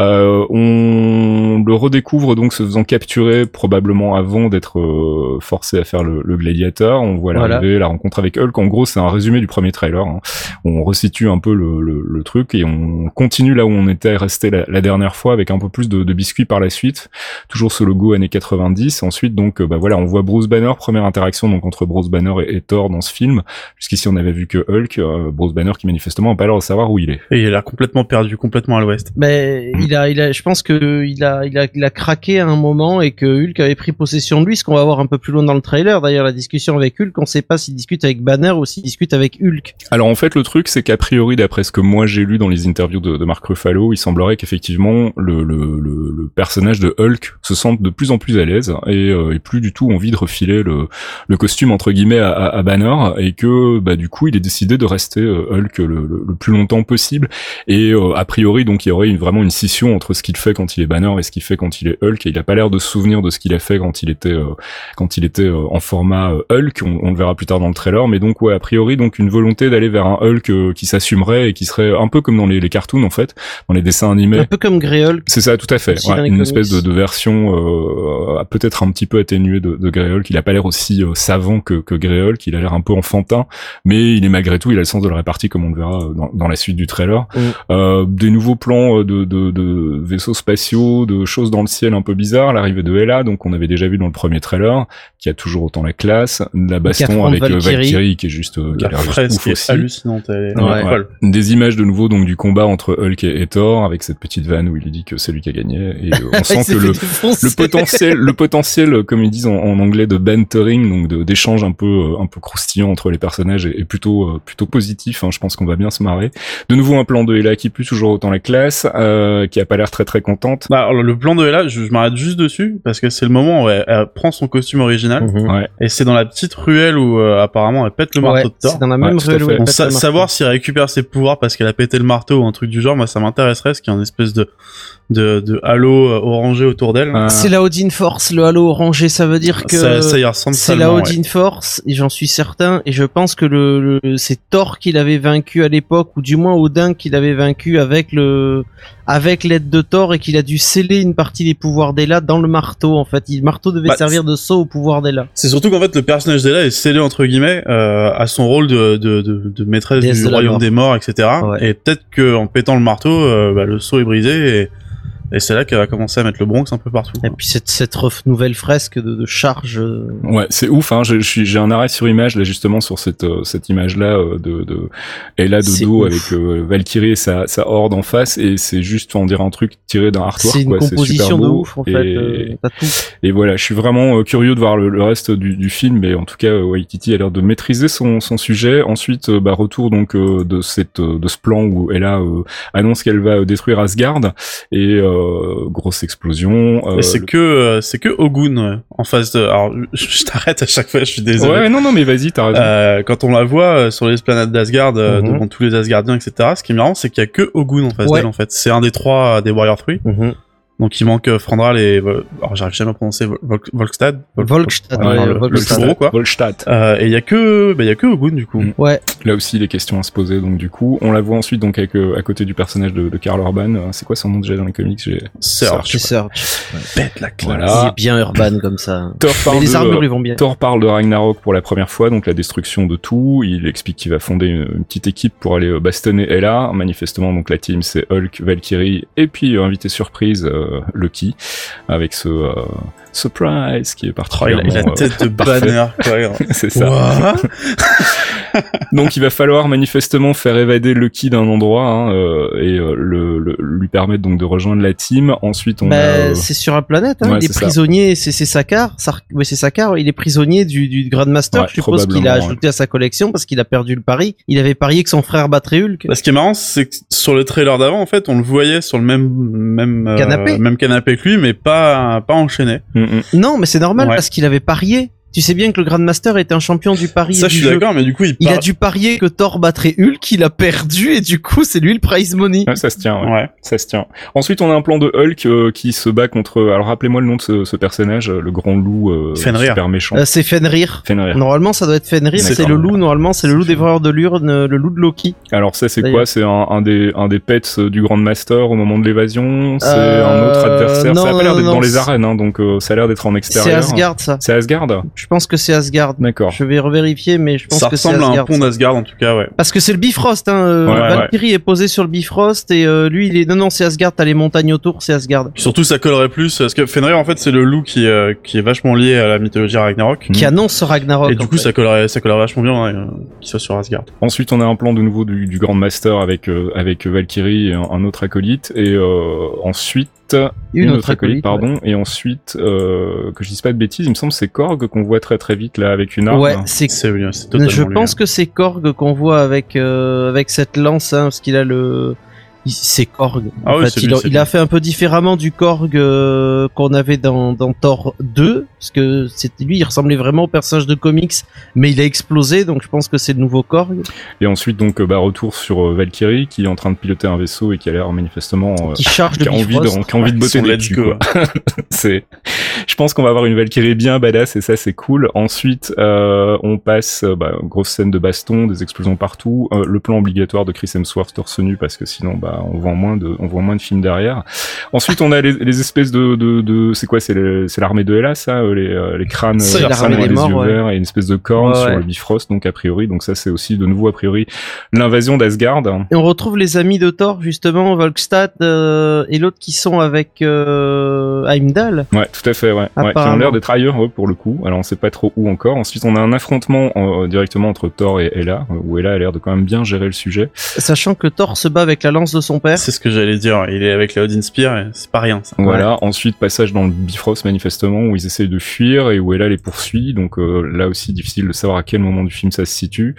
Euh, on le redécouvre donc se faisant capturer probablement avant d'être euh, forcé à faire le, le gladiateur. On voit Voilà. l'arrivée, la rencontre avec Hulk. En gros, c'est un résumé du premier trailer. hein. On resitue un peu le, le, le truc et on continue là où on était resté la, la dernière fois avec un peu plus de, de biscuits par la suite. Toujours ce logo années 90. Ensuite, donc, euh, bah voilà, on voit Bruce Banner, première interaction donc entre Bruce Banner et, et Thor dans ce film. Jusqu'ici, on avait vu que Hulk, euh, Bruce Banner qui manifestement n'a pas l'air de savoir où il est. Et il a l'air complètement perdu, complètement à l'ouest. Mais il a, il a, je pense que il a, il a, il a craqué à un moment et que Hulk avait pris possession de lui. Ce qu'on va voir un peu plus loin dans le trailer. D'ailleurs, la discussion avec Hulk, on sait pas s'il discute avec Banner ou s'il discute avec Hulk. Alors en fait le truc c'est qu'a priori d'après ce que moi j'ai lu dans les interviews de, de Mark Ruffalo, il semblerait qu'effectivement le, personnage de Hulk se sente de plus en plus à l'aise et, euh, et plus du tout envie de refiler le, costume entre guillemets à, Banner et que bah du coup il est décidé de rester euh, Hulk le, plus longtemps possible et euh, a priori donc il y aurait vraiment une scission entre ce qu'il fait quand il est Banner et ce qu'il fait quand il est Hulk et il a pas l'air de se souvenir de ce qu'il a fait quand il était euh, quand il était euh, en format euh, Hulk, on, on le verra plus tard dans le trailer, mais donc ouais a priori donc une volonté d'aller vers un Hulk euh, qui s'assumerait et qui serait un peu comme dans les, les cartoons en fait, dans les dessins animés. Un peu comme Grey Hulk. C'est ça, tout à fait. Ouais, une comics. espèce de, de version euh, peut-être un petit peu atténuée de, de Grey Hulk. Il a pas l'air aussi euh, savant que, que Grey Hulk. Il a l'air un peu enfantin, mais il est malgré tout, il a le sens de la répartie comme on le verra dans, dans la suite du trailer. Mm. Euh, des nouveaux plans de, de, de vaisseaux spatiaux, de choses dans le ciel un peu bizarres. L'arrivée de Hela, donc on avait déjà vu dans le premier trailer, qui a toujours autant la classe. La baston avec euh, Valkyrie. Valkyrie, qui est juste, euh, qui a La l'air juste fresque ouf est aussi. hallucinante. Elle est Ouais, folle. Des images de nouveau donc du combat entre Hulk et, et Thor avec cette petite vanne où il lui dit que c'est lui qui a gagné et euh, on [laughs] sent que le le potentiel le potentiel euh, comme ils disent en, en anglais de bantering donc d'échange un peu un peu croustillant entre les personnages est, est plutôt plutôt positif hein, je pense qu'on va bien se marrer de nouveau un plan de Hela qui pue toujours autant la classe euh, qui a pas l'air très très contente Bah, alors, le plan de Ella, je, je m'arrête juste dessus parce que c'est le moment où elle, elle prend son costume original Mhm. ouais et c'est dans la petite ruelle où euh, apparemment elle pète le Ouais, marteau de Thor. c'est dans la Ouais, même tout à ruelle où fait. elle Bon, pète sa- le marteau. savoir si elle récupère ses pouvoirs parce qu'elle a pété le marteau ou un truc du genre, moi ça m'intéresserait, qu'il y a une espèce de de, de halo euh, orangé autour d'elle. Ah. C'est la Odin Force, le halo orangé, ça veut dire que ça, ça y ressemble c'est la ouais. Odin Force et j'en suis certain et je pense que le, le- c'est Thor qui l'avait vaincu à l'époque ou du moins Odin qui l'avait vaincu avec le avec l'aide de Thor et qu'il a dû sceller une partie des pouvoirs d'Ella dans le marteau en fait. Le marteau devait Bah, servir de saut au pouvoir d'Ella. C'est surtout qu'en fait le personnage d'Ella est scellé entre guillemets euh, à son rôle de, de, de, de maîtresse Déesse du de royaume mort. des morts, etc. Ouais. Et peut-être que en pétant le marteau, euh, bah, le seau est brisé et, et c'est là qu'elle va commencer à mettre le Bronx un peu partout. Et quoi. puis cette cette ref- nouvelle fresque de, de charge. euh, Ouais, c'est ouf. Hein. Je, je suis, j'ai un arrêt sur image là justement sur cette euh, cette image là de de Ella de dos avec euh, Valkyrie et sa sa horde en face et c'est juste on dirait un truc tiré d'un artwork. C'est une quoi. composition super de beau. ouf en et, fait. euh, tout. et voilà, je suis vraiment euh, curieux de voir le, le reste du, du film, mais en tout cas, euh, Waititi a l'air de maîtriser son, son sujet. Ensuite, euh, bah, retour donc euh, de cette euh, de ce plan où Ella euh, annonce qu'elle va euh, détruire Asgard et euh, grosse explosion. euh, Et c'est le- que euh, c'est que Ogun ouais, en face de. Alors je, je t'arrête à chaque fois, je suis désolé. Ouais, non, non, mais vas-y, t'as raison. Euh, quand on la voit euh, sur l'esplanade d'Asgard euh, Mhm. devant tous les Asgardiens, etc. Ce qui est marrant, c'est qu'il y a que Ogun en face Ouais. d'elle en fait. C'est un des trois euh, des Warrior 3. Donc il manque euh, Frandral et Vol- alors j'arrive jamais à prononcer Vol- Vol- Volkstad. Vol- Volkstad, enfin, ouais, le, le Volkstad. plus gros quoi. Volstadt. Euh, et il y a que bah, il y a que Ogun du coup. Mm. Ouais. Là aussi, les questions à se poser. Donc du coup, on la voit ensuite donc avec, euh, à côté du personnage de, de Karl Urban. C'est quoi son nom déjà dans les comics? J'ai Search. Search. Pète la classe. Voilà. Il est bien urban comme ça. [laughs] Thor Mais parle les de, armures euh, lui vont bien. Thor parle de Ragnarok pour la première fois, donc la destruction de tout. Il explique qu'il va fonder une, une petite équipe pour aller bastonner Ella. Manifestement, donc la team c'est Hulk, Valkyrie et puis euh, invité surprise euh, Loki avec ce euh, surprise qui est Oh, il a, particulièrement il a la tête de parfait. banner quoi. euh, [laughs] c'est ça. [laughs] Donc il va falloir manifestement faire évader Lucky d'un endroit hein, euh, et euh, le, le- lui permettre donc de rejoindre la team. Ensuite on Bah, a euh, c'est sur la planète, hein. ouais, il est prisonnier, c'est Sakar, Sar- ouais, c'est Sakar, il est prisonnier du, du Grandmaster, Ouais, je suppose qu'il a ouais. ajouté à sa collection parce qu'il a perdu le pari. Il avait parié que son frère battrait Hulk. Bah, ce qui est marrant, c'est que sur le trailer d'avant, en fait, on le voyait sur le même même euh, Canapé. même canapé que lui, mais pas pas enchaîné. Mm, mm. Non, mais c'est normal Ouais. parce qu'il avait parié. Tu sais bien que le Grandmaster était un champion du pari. Ça, et je du suis d'accord, mais du coup, il, Il a dû parier que Thor battrait Hulk, il a perdu et du coup c'est lui le prize money. Ouais, ça se tient. Ouais. Ouais. Ça se tient. Ensuite, on a un plan de Hulk euh, qui se bat contre. Alors, rappelez-moi le nom de ce, ce personnage, euh, le grand loup euh, Fenrir. super méchant. Euh, c'est Fenrir. Fenrir. Normalement ça doit être Fenrir, C'est c'est le loup, normalement c'est le loup dévoreur de l'urne, le loup de Loki. Alors, ça, c'est quoi? C'est un, un des un des pets du Grand Master au moment de l'évasion? C'est Euh, un autre adversaire? non, ça a pas l'air d'être dans les c'est- arènes, hein, donc euh, ça a l'air d'être en C'est extérieur. Asgard ça. C'est Asgard? Je pense que c'est Asgard. D'accord. Je vais revérifier mais je pense Ça que c'est ressemble à un Asgard. pont ça. d'Asgard, en tout cas, ouais. Parce que c'est le Bifrost, hein. euh, ouais, Valkyrie est posé sur le Bifrost et euh, lui il est non non c'est Asgard, t'as les montagnes autour, c'est Asgard. Puis surtout, ça collerait plus, parce que Fenrir, en fait, c'est le loup qui, euh, qui est vachement lié à la mythologie Ragnarok. Qui annonce Ragnarok. Et du coup, fait. ça collerait, ça collerait vachement bien euh, qu'il soit sur Asgard. Ensuite, on a un plan de nouveau du, du Grand Master avec euh, avec Valkyrie et un, un autre acolyte. Et euh, une, autre acolyte, pardon. Et ensuite, euh, que je dise pas de bêtises, il me semble que c'est Korg qu'on voit très très vite là avec une arme. Ouais, c'est C'est Je lui, pense hein. que c'est Korg qu'on voit avec euh, avec cette lance, hein, parce qu'il a le. C'est Korg. Ah en oui, fait, il, lui, a, il fait un peu différemment du Korg euh, qu'on avait dans, dans Thor 2, parce que c'était lui, il ressemblait vraiment au personnage de comics, mais il a explosé, donc je pense que c'est le nouveau Korg Et ensuite, donc, euh, bah, retour sur euh, Valkyrie qui est en train de piloter un vaisseau et qui a l'air manifestement euh, qui charge qui de a envie de, qui a envie de botter des let's culs, go. quoi. [laughs] c'est, je pense qu'on va avoir une Valkyrie bien badass et ça c'est cool. Ensuite, euh, on passe, euh, bah, grosse scène de baston, des explosions partout, euh, le plan obligatoire de Chris Hemsworth torse nu parce que sinon, bah, on voit moins de, on voit moins de films derrière. Ensuite, on a les, les espèces de, de, de c'est quoi, c'est l'armée de Hela, ça, euh, les, euh, les crânes, l'armée des les morts, yeux ouais. verts et une espèce de corne Ouais, sur le Bifrost, donc a priori, donc ça c'est aussi de nouveau a priori l'invasion d'Asgard. Et on retrouve les amis de Thor, justement, Volkstad euh, et l'autre qui sont avec euh, Heimdall. Ouais, tout à fait, ouais. ouais qui ont l'air d'être ailleurs eux, pour le coup. Alors on sait pas trop où encore. Ensuite, on a un affrontement euh, directement entre Thor et Hela, euh, où Hela a l'air de quand même bien gérer le sujet. Sachant que Thor se bat avec la lance de son père. C'est ce que j'allais dire. Il est avec la Odin Spear, et c'est pas rien, ça. Voilà. Ensuite, passage dans le Bifrost manifestement où ils essayent de fuir et où Hela les poursuit. Donc euh, là aussi, difficile de savoir à quel moment du film ça se situe.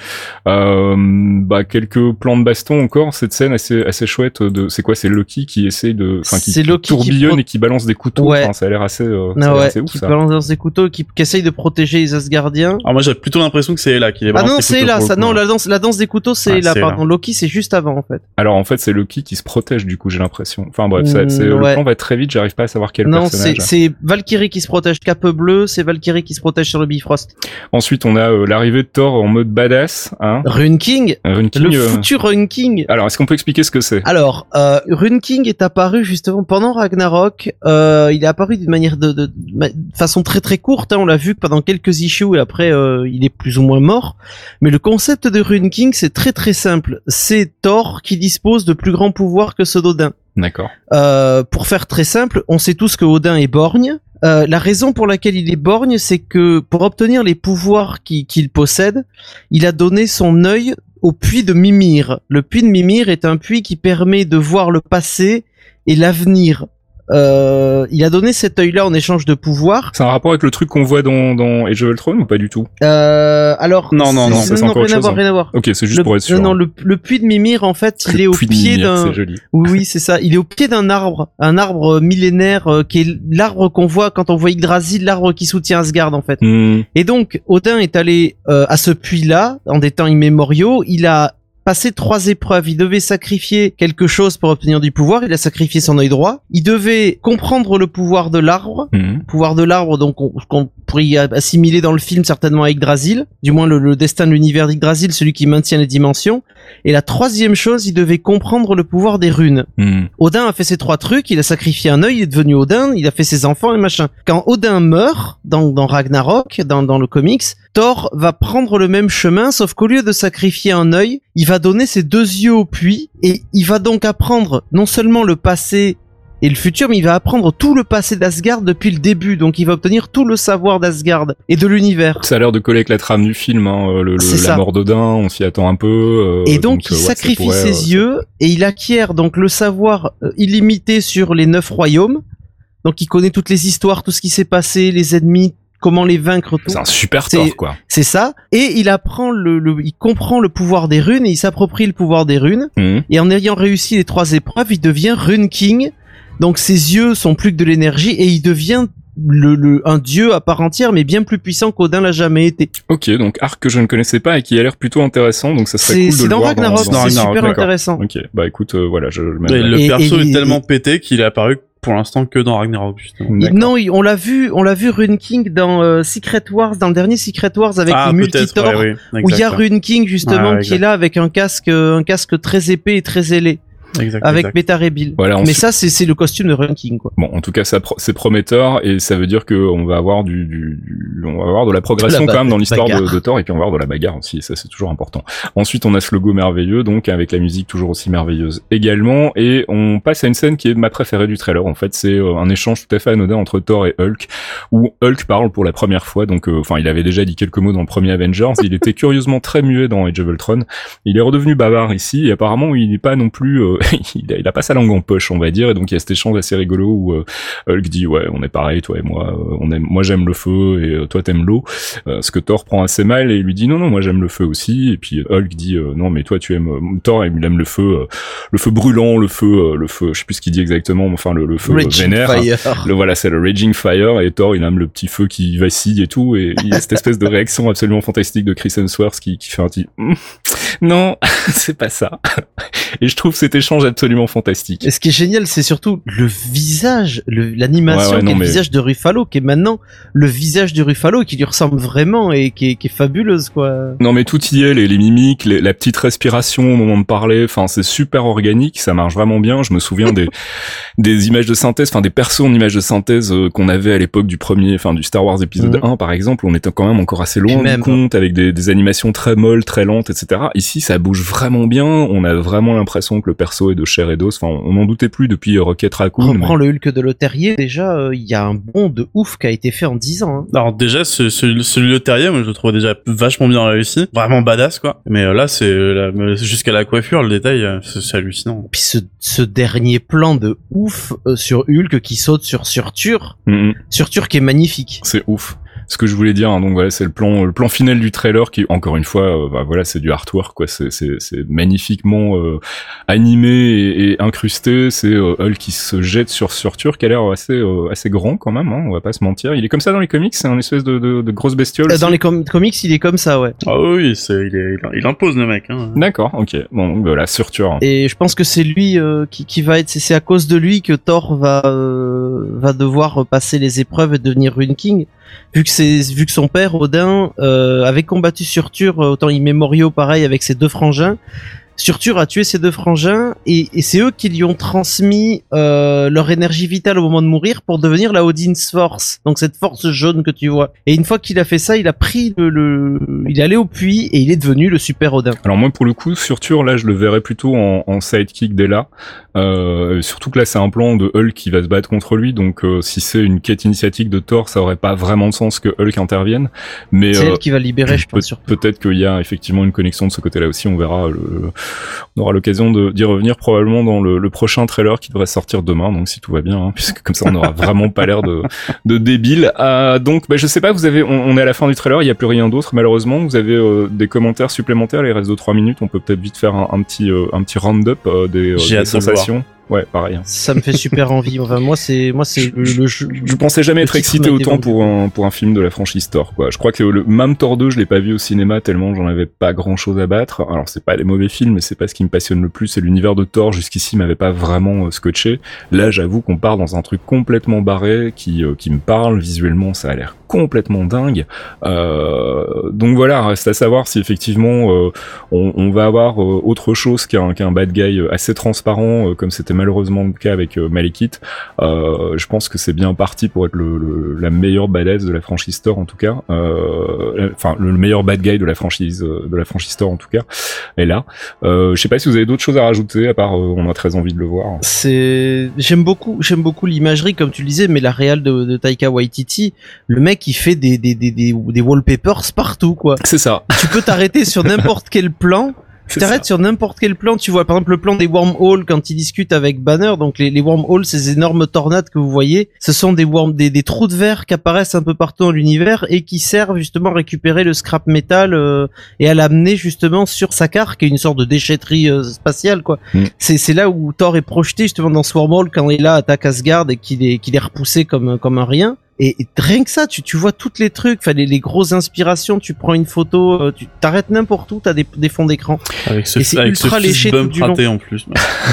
Euh, bah quelques plans de baston encore. Cette scène assez assez chouette. De c'est quoi? C'est Loki qui essaie de, enfin qui, tourbillonne et qui balance des couteaux. Ouais. Enfin, ça a l'air assez, euh, Ah ouais, ouf qui ça. balance des couteaux, qui, qui essaye de protéger les Asgardiens. Alors moi, j'ai plutôt l'impression que c'est là qui les Ah non, c'est le ça. Non, ouais. la danse, la danse des couteaux, c'est Ouais, là. c'est Pardon, Loki, c'est juste avant en fait. Alors en fait, c'est Loki qui se protège du coup, j'ai l'impression. Enfin bref, ça- Mm, c'est, le ouais. plan va très vite, j'arrive pas à savoir quel non, c'est personnage. c'est Valkyrie qui se protège cape bleu, c'est Valkyrie qui se protège sur le Bifrost. Ensuite, on a euh, l'arrivée de Thor en mode badass, hein. Rune King, Rune King, le euh, futur Rune King. Alors, est-ce qu'on peut expliquer ce que c'est? Alors, euh, Rune King est apparu justement pendant Ragnarok. Euh, il est apparu d'une manière de, de, de ma- de façon très très courte. hein. on l'a vu pendant quelques issues et après euh, il est plus ou moins mort. Mais le concept de Rune King c'est très très simple. C'est Thor qui dispose de plus grands pouvoirs que ceux d'Odin. D'accord. Euh, pour faire très simple, on sait tous que Odin est borgne. Euh, la raison pour laquelle il est borgne, c'est que pour obtenir les pouvoirs qui- qu'il possède, il a donné son œil au puits de Mimir. Le puits de Mimir est un puits qui permet de voir le passé et l'avenir. Euh, il a donné cet œil-là en échange de pouvoir. C'est un rapport avec le truc qu'on voit dans, dans Age of Ultron ou pas du tout? Euh, alors Non, non, non, ça, c'est non, encore rien à voir, hein. rien à voir. Ok, c'est juste Le- pour être sûr. Non, non, hein. le, le puits de Mimir, en fait, il Le est au pied d'un. C'est joli. Oui, oui, c'est ça. Il est au pied d'un arbre, un arbre euh, millénaire euh, qui est l'arbre qu'on voit quand on voit Yggdrasil, l'arbre qui soutient Asgard en fait. Hmm, Et donc Odin est allé euh, à ce puits-là en des temps immémoriaux. Il a passé trois épreuves. Il devait sacrifier quelque chose pour obtenir du pouvoir. Il a sacrifié son œil droit. Il devait comprendre le pouvoir de l'arbre. hmm. Pouvoir de l'arbre, donc on- qu'on pourrait assimiler dans le film certainement à Yggdrasil, du moins le, le destin de l'univers d'Yggdrasil, celui qui maintient les dimensions. Et la troisième chose, il devait comprendre le pouvoir des runes. Hmm. Odin a fait ces trois trucs, il a sacrifié un œil, il est devenu Odin, il a fait ses enfants et machin. Quand Odin meurt, dans, dans Ragnarok, dans, dans le comics, Thor va prendre le même chemin, sauf qu'au lieu de sacrifier un œil, il va donner ses deux yeux au puits, et il va donc apprendre non seulement le passé Et le futur, mais il va apprendre tout le passé d'Asgard depuis le début, donc il va obtenir tout le savoir d'Asgard et de l'univers. Ça a l'air de coller avec la trame du film, hein, le, la mort d'Odin, on s'y attend un peu. Euh, et donc, il sacrifie ses yeux et il acquiert donc le savoir illimité sur les neuf royaumes. Donc il connaît toutes les histoires, tout ce qui s'est passé, les ennemis, comment les vaincre. C'est un super Thor, quoi. C'est ça. Et il apprend le, il comprend le pouvoir des runes et il s'approprie le pouvoir des runes. Mhm. Et en ayant réussi les trois épreuves, il devient Rune King. Donc ses yeux sont plus que de l'énergie et il devient le, un dieu à part entière, mais bien plus puissant qu'Odin l'a jamais été. Ok, donc arc que je ne connaissais pas et qui a l'air plutôt intéressant, donc ça serait cool de le dans voir Ragnarok, C'est super intéressant. Ok, bah écoute, euh, voilà, je le mets. Le perso est tellement pété qu'il est apparu pour l'instant que dans Ragnarok justement. non, on l'a vu, on l'a vu Rune King dans euh, Secret Wars, dans le dernier Secret Wars avec ah, le Multitor, où il y a Rune King justement qui est là avec un casque, un casque très épais et très ailé avec exact. et Bill. Voilà, Mais ça, c'est le costume de Ranking, quoi. Bon, en tout cas, c'est prometteur et ça veut dire que on va avoir du, du, on va avoir de la progression quand même dans l'histoire de, de, Thor et puis on va avoir de la bagarre aussi. Et ça, c'est toujours important. Ensuite, on a ce logo merveilleux, donc avec la musique toujours aussi merveilleuse également, et on passe à une scène qui est ma préférée du trailer. En fait, c'est euh, un échange tout à fait anodin entre Thor et Hulk, où Hulk parle pour la première fois. Donc, euh, enfin, il avait déjà dit quelques mots dans le premier Avengers. Il était curieusement très muet dans Age of Ultron. Il est redevenu bavard ici et apparemment, il n'est pas non plus, euh, [laughs] il a pas sa langue en poche, on va dire, et donc il y a cet échange assez rigolo où euh, Hulk dit ouais, on est pareil, toi et moi, euh, on aime, moi j'aime le feu et euh, toi t'aimes l'eau, ce que Thor prend assez mal et lui dit non non, moi j'aime le feu aussi, et puis Hulk dit non mais toi tu aimes Thor il aime le feu, le feu brûlant, le feu, le feu, je sais plus ce qu'il dit exactement, enfin le, le feu vénère, le voilà c'est le raging fire et Thor il aime le petit feu qui vacille et tout et il y a cette espèce de réaction absolument fantastique de Chris Hemsworth qui, qui fait un petit non [laughs] c'est pas ça et je trouve cet échange absolument fantastique et ce qui est génial, c'est surtout le visage, l'animation, le, le visage de Ruffalo, qui est maintenant le visage de Ruffalo, qui lui ressemble vraiment et qui est, qui est fabuleuse, quoi. Non, mais tout y est, les, les mimiques, la petite respiration au moment de parler, enfin, c'est super organique, ça marche vraiment bien. Je me souviens des, [laughs] des images de synthèse, enfin, des persos en images de synthèse euh, qu'on avait à l'époque du premier, enfin, du Star Wars épisode 1, mhm. par exemple, on était quand même encore assez loin du compte, avec des, des animations très molles, très lentes, etc. Ici, ça bouge vraiment bien, on a vraiment l'impression que le perso est de chair et d'os, enfin, on n'en doutait plus depuis euh, Rocket Raccoon. On prend le Hulk de Leterrier, déjà, euh, il y a un bond de ouf qui a été fait en 10 ans. Hein. Alors déjà, ce, ce, celui de Leterrier, moi je le trouve déjà vachement bien réussi, vraiment badass quoi. Mais euh, là, c'est jusqu'à la coiffure, le détail, c'est hallucinant. Puis ce, ce, dernier plan de ouf sur Hulk qui saute sur Surtur, mm Surtur qui est magnifique. C'est ouf ce que je voulais dire. Hein, donc voilà, c'est le plan, le plan final du trailer qui, encore une fois, euh, bah, voilà, c'est du artwork, quoi. C'est, c'est, c'est magnifiquement euh, animé et, et incrusté. C'est euh, Hulk qui se jette sur Surtur, qui a l'air assez, euh, assez grand quand même. Hein, on va pas se mentir. Il est comme ça dans les comics. C'est un espèce de, de, de grosse bestiole. dans les comics, il est comme ça, ouais. Ah oui, c'est, il, est, il impose le mec. Hein. D'accord, ok. Bon, donc voilà, Surtur. Et je pense que c'est lui qui, qui va être, c'est à cause de lui que Thor va, va devoir passer les épreuves et devenir Rune King vu que c'est vu que son père Odin euh, avait combattu Surtur euh, autant immémoriaux pareil avec ses deux frangins Surtur a tué ses deux frangins et, c'est eux qui lui ont transmis euh, leur énergie vitale au moment de mourir pour devenir la Odin's Force, donc cette force jaune que tu vois. Et une fois qu'il a fait ça, il a pris le, il est allé au puits et il est devenu le super Odin. Alors moi pour le coup, Surtur là je le verrais plutôt en, en sidekick dès là, euh, surtout que là c'est un plan de Hulk qui va se battre contre lui, donc euh, si c'est une quête initiatique de Thor, ça aurait pas vraiment de sens que Hulk intervienne. Mais c'est elle qui va libérer, je pense. Peut-être qu'il y a effectivement une connexion de ce côté-là aussi, on verra le on aura l'occasion d'y revenir probablement dans le, prochain trailer qui devrait sortir demain, donc si tout va bien, hein, [laughs] puisque comme ça on n'aura vraiment pas l'air de, de débile. Euh, donc bah, je sais pas, vous avez, on, est à la fin du trailer, il n'y a plus rien d'autre malheureusement. Vous avez euh, des commentaires supplémentaires, il reste de 3 minutes, on peut peut-être vite faire un, petit euh, un petit round-up des, des sensations. Ouais, pareil. Hein. Ça me fait super [laughs] envie. Enfin, moi, c'est, moi, c'est le, je, je, pensais jamais être excité autant pour un, pour un film de la franchise Thor, quoi. Je crois que le, même Thor 2, je l'ai pas vu au cinéma tellement j'en avais pas grand chose à battre. Alors, c'est pas des mauvais films, mais c'est pas ce qui me passionne le plus. C'est l'univers de Thor jusqu'ici m'avait pas vraiment euh, scotché. Là, j'avoue qu'on part dans un truc complètement barré qui, euh, qui me parle visuellement. Ça a l'air complètement dingue. Euh, donc voilà, reste à savoir si effectivement euh, on, on, va avoir euh, autre chose qu'un qu'un bad guy assez transparent, comme c'était malheureusement le cas avec Malekith. je pense que c'est bien parti pour être le, la meilleure badass de la franchise Store en tout cas. Enfin, le meilleur bad guy de la franchise de la franchise Store en tout cas est là. je sais pas si vous avez d'autres choses à rajouter à part on a très envie de le voir. C'est j'aime beaucoup j'aime beaucoup l'imagerie comme tu le disais, mais la réal de, de Taika Waititi, le mec il fait des des des des, des wallpapers partout quoi. C'est ça. Tu peux t'arrêter sur n'importe [laughs] quel plan tu t'arrêtes sur n'importe quel plan, tu vois par exemple le plan des wormholes quand il discute avec Banner, donc les, les wormholes, ces énormes tornades que vous voyez, ce sont des worm, des, des trous de verre qui apparaissent un peu partout dans l'univers et qui servent justement à récupérer le scrap metal euh, et à l'amener justement sur Sakar, qui est une sorte de déchetterie euh, spatiale quoi. Mm. C'est c'est là où Thor est projeté justement dans ce wormhole quand il est là attaque Asgard et qu'il est qu'il est repoussé comme comme un rien. Et, rien que ça, tu, tu vois toutes les trucs, enfin les, les grosses inspirations, tu prends une photo, euh, tu t'arrêtes n'importe où, t'as des, des fonds d'écran. Avec ce, et c'est ultra léché tout du long. en plus.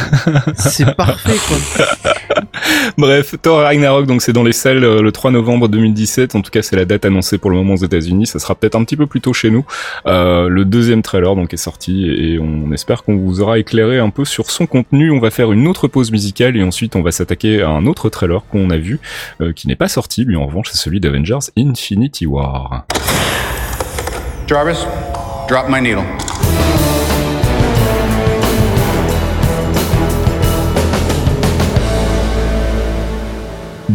[laughs] c'est parfait quoi. [laughs] Bref, Thor Ragnarok, donc c'est dans les salles euh, le 3 novembre 2017. En tout cas, c'est la date annoncée pour le moment aux États-Unis. Ça sera peut-être un petit peu plus tôt chez nous. Euh, le deuxième trailer donc est sorti et on espère qu'on vous aura éclairé un peu sur son contenu. On va faire une autre pause musicale et ensuite on va s'attaquer à un autre trailer qu'on a vu euh, qui n'est pas sorti en revanche, c'est celui d'Avengers Infinity War. Jarvis, drop my needle.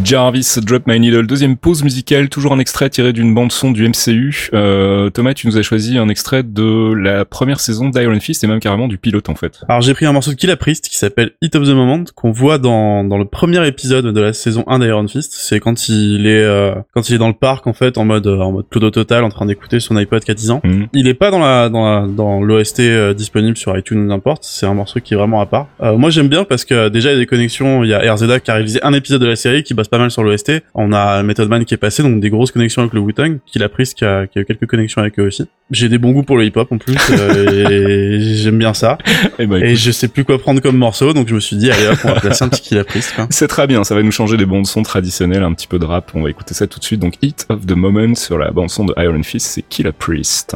Jarvis Drop My Needle, deuxième pause musicale, toujours un extrait tiré d'une bande son du MCU. Euh, Thomas, tu nous as choisi un extrait de la première saison d'Iron Fist et même carrément du pilote en fait. Alors j'ai pris un morceau de Killa Priest qui s'appelle Hit of the Moment qu'on voit dans, dans le premier épisode de la saison 1 d'Iron Fist. C'est quand il est euh, quand il est dans le parc en fait en mode euh, en mode clodo total en train d'écouter son iPod qui a 10 ans. Mhm. Il est pas dans la dans la, dans l'OST euh, disponible sur iTunes ou n'importe. C'est un morceau qui est vraiment à part. moi j'aime bien parce que déjà il y a des connexions. Il y a RZA qui a réalisé un épisode de la série qui bosse pas mal sur l'OST. On a Method Man qui est passé, donc des grosses connexions avec le Wu-Tang, qu'il a pris, qui a, qui a eu quelques connexions avec eux aussi. J'ai des bons goûts pour le hip-hop en plus, euh, et [laughs] j'aime bien ça. Eh ben, et, je sais plus quoi prendre comme morceau, donc je me suis dit, allez hop, on va placer un petit Killa Priest. C'est très bien, ça va nous changer des bandes son traditionnels, un petit peu de rap. On va écouter ça tout de suite. Donc Hit of the Moment sur la bande son de Iron Fist, c'est Killa Priest.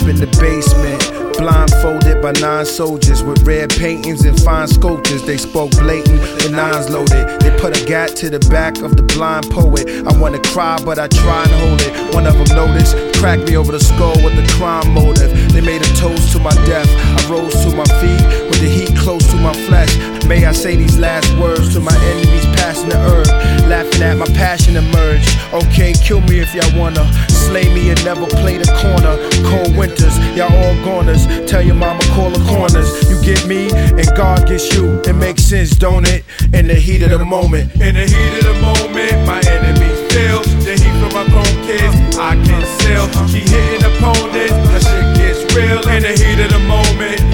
Up in the basement, blindfolded by nine soldiers with red paintings and fine sculptures. They spoke blatant, the nines loaded. They put a gat to the back of the blind poet. I wanna cry, but I try and hold it. One of them noticed, cracked me over the skull with the crime motive. They made a toast to my death. I rose to my feet with the heat close to my flesh. May I say these last words to my enemies passing the earth, laughing at my passion emerge. Okay, kill me if y'all wanna. Slay me and never play the corner. Cold winters, y'all all goners. Tell your mama call the corners. You get me and God gets you. It makes sense, don't it? In the heat of the moment. In the heat of the moment, my enemies feel the heat from my grown kids. I can sell. She hitting opponents. That shit gets real. In the heat of the moment,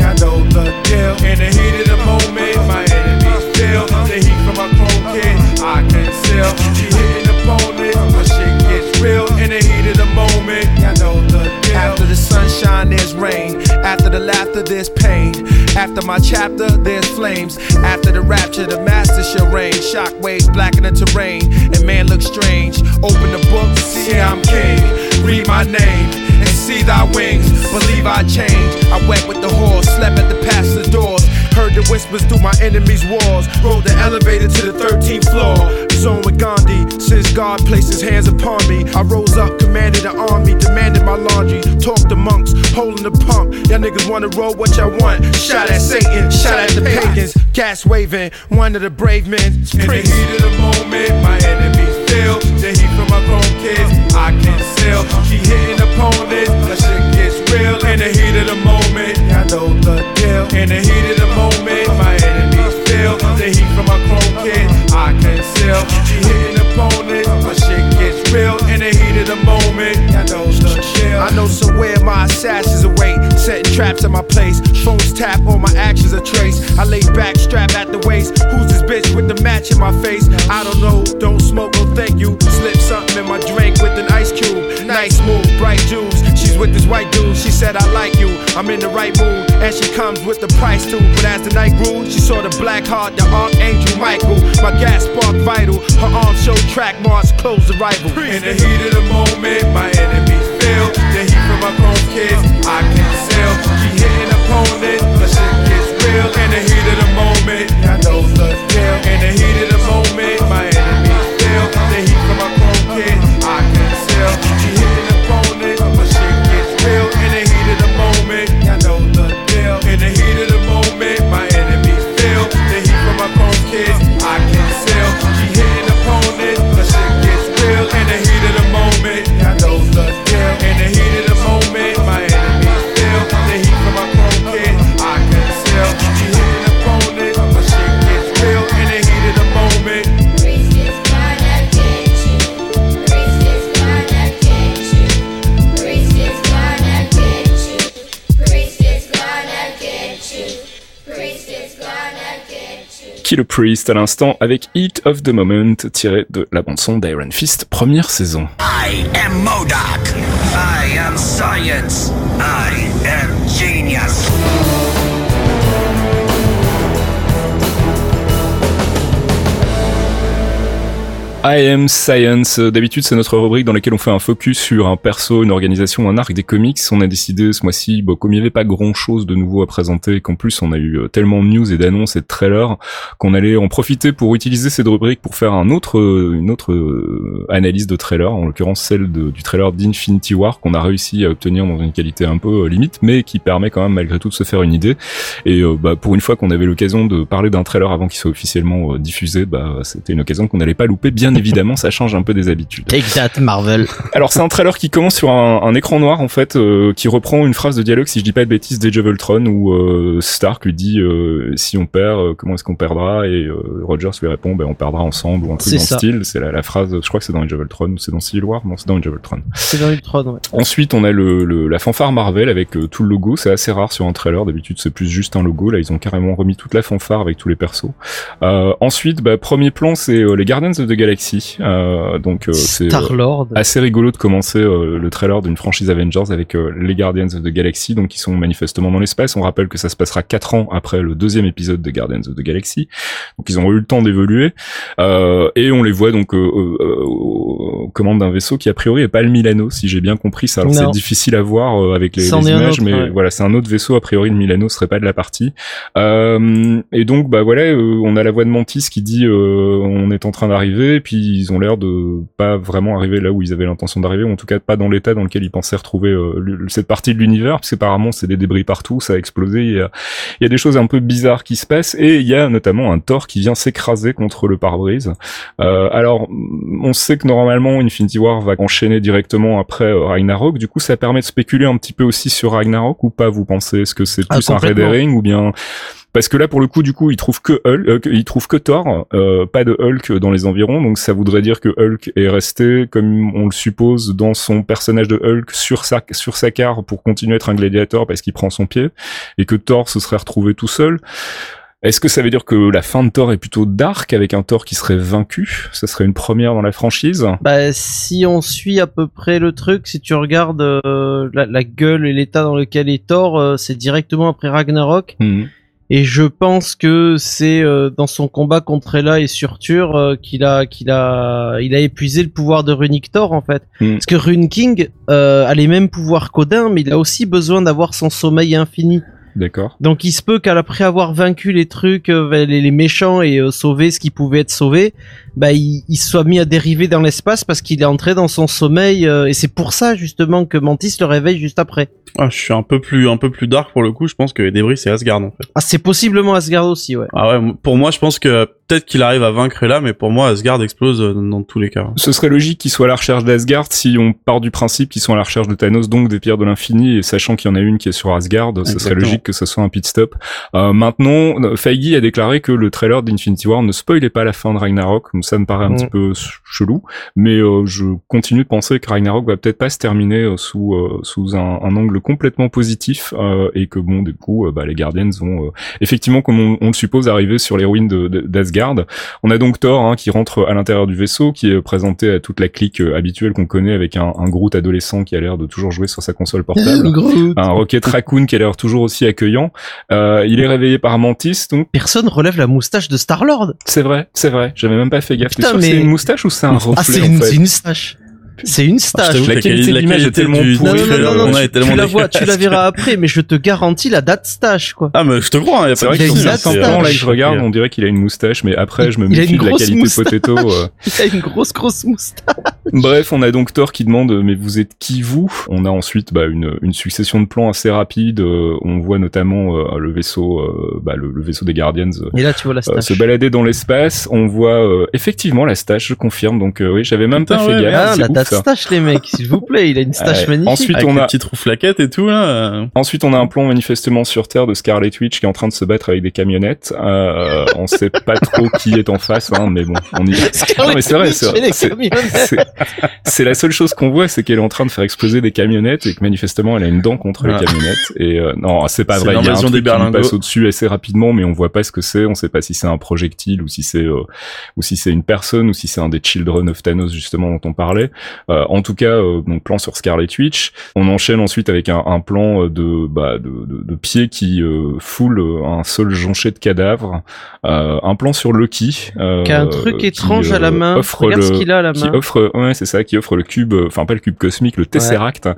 the deal. In the heat of the moment, my enemies feel the heat from my grown kids. I can sell. She hitting opponents. My shit gets real. In the heat of the moment, y'all know the deal. After the sunshine, there's rain. After the laughter, there's pain. After my chapter, there's flames. After the rapture, the master shall reign. Shockwaves blacken the terrain, and man looks strange. Open the book, see I'm king. Read my name and see thy wings. Believe I change. I went with the horse, slept at the pastor's doors. Heard the whispers through my enemy's walls. Rode the elevator to the 13th floor. Zone with Gandhi. Since God placed his hands upon me, I rose up, commanded the army, demanded my laundry. Talked to monks, holding the pump. Y'all niggas wanna roll what y'all want. Shot at Satan, shot at the pagans. Gas waving, one of the brave men. In the heat of the moment, my enemies feel the heat from my grown kids. I can sell. She hitting opponents, that shit gets real. In the heat of the moment, y'all know the In the heat of the moment, my enemies feel the heat from my grown kids. I can sell. She hitting opponents, my shit gets real. In the heat of the moment, the deal. I know somewhere my assassins await, setting traps at my place. Phones tap, all my actions are traced. I lay back, strap at the waist. Who's this bitch with the match in my face? I don't know, don't smoke, no thank you. Slip something in my drink with an ice cube. Nice move, bright jewels. She's with this white dude. She said, I like you, I'm in the right mood. And she comes with the price too. But as the night grew, she saw the black heart, the archangel Michael. My gas spark vital, her arms show track marks, close the. In the heat of the moment, my enemies feel the heat from my chrome kids. I can sell. She hitting opponents, the shit gets real. In the heat of the moment, I know the deal. In the heat of the Kill Priest à l'instant avec Heat of the Moment tiré de la bande son d'Iron Fist première saison. I am Modoc. I am science. I am genius. I am Science. D'habitude, c'est notre rubrique dans laquelle on fait un focus sur un perso, une organisation, un arc des comics. On a décidé ce mois-ci, bon, comme il n'y avait pas grand-chose de nouveau à présenter, qu'en plus on a eu euh, tellement de news et d'annonces et de trailers, qu'on allait en profiter pour utiliser cette rubrique pour faire un autre, euh, une autre euh, analyse de trailer, en l'occurrence celle du trailer d'Infinity War qu'on a réussi à obtenir dans une qualité un peu limite, mais qui permet quand même malgré tout de se faire une idée. Et bah, pour une fois qu'on avait l'occasion de parler d'un trailer avant qu'il soit officiellement diffusé, bah, c'était une occasion qu'on n'allait pas louper. Bien évidemment, ça change un peu des habitudes. Take that, Marvel. [laughs] Alors c'est un trailer qui commence sur un, un écran noir en fait, euh, qui reprend une phrase de dialogue, si je dis pas de bêtises, d'Age of Ultron, où euh, Stark lui dit euh, si on perd, euh, comment est-ce qu'on perdra? Et euh, Rogers lui répond ben on perdra ensemble ou un truc dans ça. le style. C'est la, la phrase, je crois que c'est dans Age of Ultron ou c'est dans Civil War, non c'est dans Age of Ultron. C'est dans Ultron, ouais. Ensuite, on a le, le- la fanfare Marvel avec euh, tout le logo. C'est assez rare sur un trailer. D'habitude, c'est plus juste un logo. Là, ils ont carrément remis toute la fanfare avec tous les persos. Euh, ensuite, bah, premier plan, c'est les Guardians of the Galaxy. Euh, donc, euh, c'est euh, assez rigolo de commencer le trailer d'une franchise Avengers avec les Guardians of the Galaxy, donc qui sont manifestement dans l'espace. On rappelle que ça se passera quatre ans après le deuxième épisode de Guardians of the Galaxy, donc ils ont eu le temps d'évoluer. Euh, et on les voit donc euh, euh, euh, aux commandes d'un vaisseau qui a priori est pas le Milano, si j'ai bien compris ça. Alors. C'est difficile à voir avec les, images, autre, mais ouais. voilà, c'est un autre vaisseau. A priori, le Milano serait pas de la partie. Euh, et donc, bah voilà, on a la voix de Mantis qui dit euh, on est en train d'arriver, puis ils ont l'air de pas vraiment arriver là où ils avaient l'intention d'arriver, ou en tout cas pas dans l'état dans lequel ils pensaient retrouver euh, cette partie de l'univers, parce qu'apparemment c'est des débris partout, ça a explosé, il y a, il y a des choses un peu bizarres qui se passent, et il y a notamment un Thor qui vient s'écraser contre le pare-brise. Euh, alors, on sait que normalement Infinity War va enchaîner directement après euh, Ragnarok, du coup ça permet de spéculer un petit peu aussi sur Ragnarok ou pas, vous pensez? Est-ce que c'est Ah, plus un red complètement. herring ou bien parce que là, pour le coup, du coup, il trouve que Hulk, euh, il trouve que Thor, euh, pas de Hulk dans les environs. Donc, ça voudrait dire que Hulk est resté, comme on le suppose, dans son personnage de Hulk sur sa sur sa carte pour continuer à être un gladiateur parce qu'il prend son pied, et que Thor se serait retrouvé tout seul. Est-ce que ça veut dire que la fin de Thor est plutôt dark avec un Thor qui serait vaincu? Ça serait une première dans la franchise? Bah, si on suit à peu près le truc, si tu regardes euh, la, la gueule et l'état dans lequel est Thor, euh, c'est directement après Ragnarok. Mhm. Et je pense que c'est euh, dans son combat contre Hela et Surtur euh, qu'il a qu'il a il a épuisé le pouvoir de Runic Thor en fait. Mm. Parce que Rune King euh, a les mêmes pouvoirs qu'Odin, mais il a aussi besoin d'avoir son sommeil infini. D'accord. Donc il se peut qu'après avoir vaincu les trucs, euh, les, les méchants et sauvé ce qui pouvait être sauvé, bah il, il se soit mis à dériver dans l'espace parce qu'il est entré dans son sommeil euh, et c'est pour ça justement que Mantis le réveille juste après. Ah, je suis un peu plus, un peu plus dark pour le coup. Je pense que les débris c'est Asgard en fait. Ah c'est possiblement Asgard aussi ouais. Ah ouais, pour moi, je pense que peut-être qu'il arrive à vaincre là, mais pour moi, Asgard explose euh, dans tous les cas. Ce serait logique qu'ils soient à la recherche d'Asgard si on part du principe qu'ils sont à la recherche de Thanos, donc des pierres de l'infini, et sachant qu'il y en a une qui est sur Asgard, ce serait logique que ce soit un pit stop. Euh, maintenant, Feige a déclaré que le trailer d'Infinity War ne spoilait pas la fin de Ragnarok, donc ça me paraît un Mm. petit peu ch- chelou, mais euh, je continue de penser que Ragnarok va peut-être pas se terminer euh, sous euh, sous un, un angle complètement positif, euh, et que bon, du coup, bah, les Guardians vont euh, effectivement, comme on, on le suppose, arriver sur les ruines de- de- d'Asgard d'Asgard. On a donc Thor hein, qui rentre à l'intérieur du vaisseau, qui est présenté à toute la clique habituelle qu'on connaît avec un, un Groot adolescent qui a l'air de toujours jouer sur sa console portable. [laughs] Un Rocket Raccoon qui a l'air toujours aussi accueillant. Euh, il est réveillé par Mantis, donc Personne relève la moustache de Star Lord. c'est vrai, c'est vrai. J'avais même pas fait gaffe. Putain, mais- c'est une moustache ou c'est un reflet Ah, c'est en une, fait c'est une stache. C'est une Ah, je stache. t'avoue La qualité de l'image est tellement du- pourrie. Non, non, tu, tellement tu la vois, tu la verras après, mais je te garantis la date stache, quoi. Ah, mais je te crois, hein, y a C'est pas qu'il que a une hein, euh, là je regarde, on dirait qu'il a une moustache, mais après je me Il méfie une de la grosse qualité moustache. potato. euh. [laughs] Il a une grosse, grosse moustache. Bref, on a donc Thor qui demande euh, mais vous êtes qui vous? On a ensuite bah, une, une succession de plans assez rapides. euh, on voit notamment euh, le vaisseau, euh, bah, le, le vaisseau des Guardians Et là, tu vois la stache. se balader dans l'espace. On voit euh, effectivement la stache, je confirme. Donc euh, oui, j'avais même pas fait gaffe. Ah, la stache, les mecs, s'il vous plaît. Il a une stache Ouais. magnifique. Ensuite, Avec on a petites rouflaquettes et tout, là. Ensuite, on a un plan manifestement sur Terre de Scarlet Witch qui est en train de se battre avec des camionnettes. Euh, on sait pas trop qui est en face, hein, mais bon, on y. [laughs] Non, mais c'est vrai, c'est vrai. Chez les C'est- camionnettes. c'est- C'est la seule chose qu'on voit, c'est qu'elle est en train de faire exploser des camionnettes et que manifestement elle a une dent contre Voilà. les camionnettes. Et euh, non, c'est pas C'est vrai. Il y a un l'invasion truc des qui passe au-dessus assez rapidement, mais on voit pas ce que c'est. On sait pas si c'est un projectile ou si c'est euh, ou si c'est une personne ou si c'est un des Children of Thanos justement dont on parlait. Euh, en tout cas, euh, donc plan sur Scarlet Witch. On enchaîne ensuite avec un, un plan de bah de, de, de pied qui euh, foule euh, un sol jonché de cadavres. Euh, un plan sur Loki. Euh, Qui a un truc qui, étrange à la euh, main. Offre Regarde le, ce qu'il a à la qui main. offre ouais c'est ça qui offre le cube euh, enfin pas le cube cosmique le Tesseract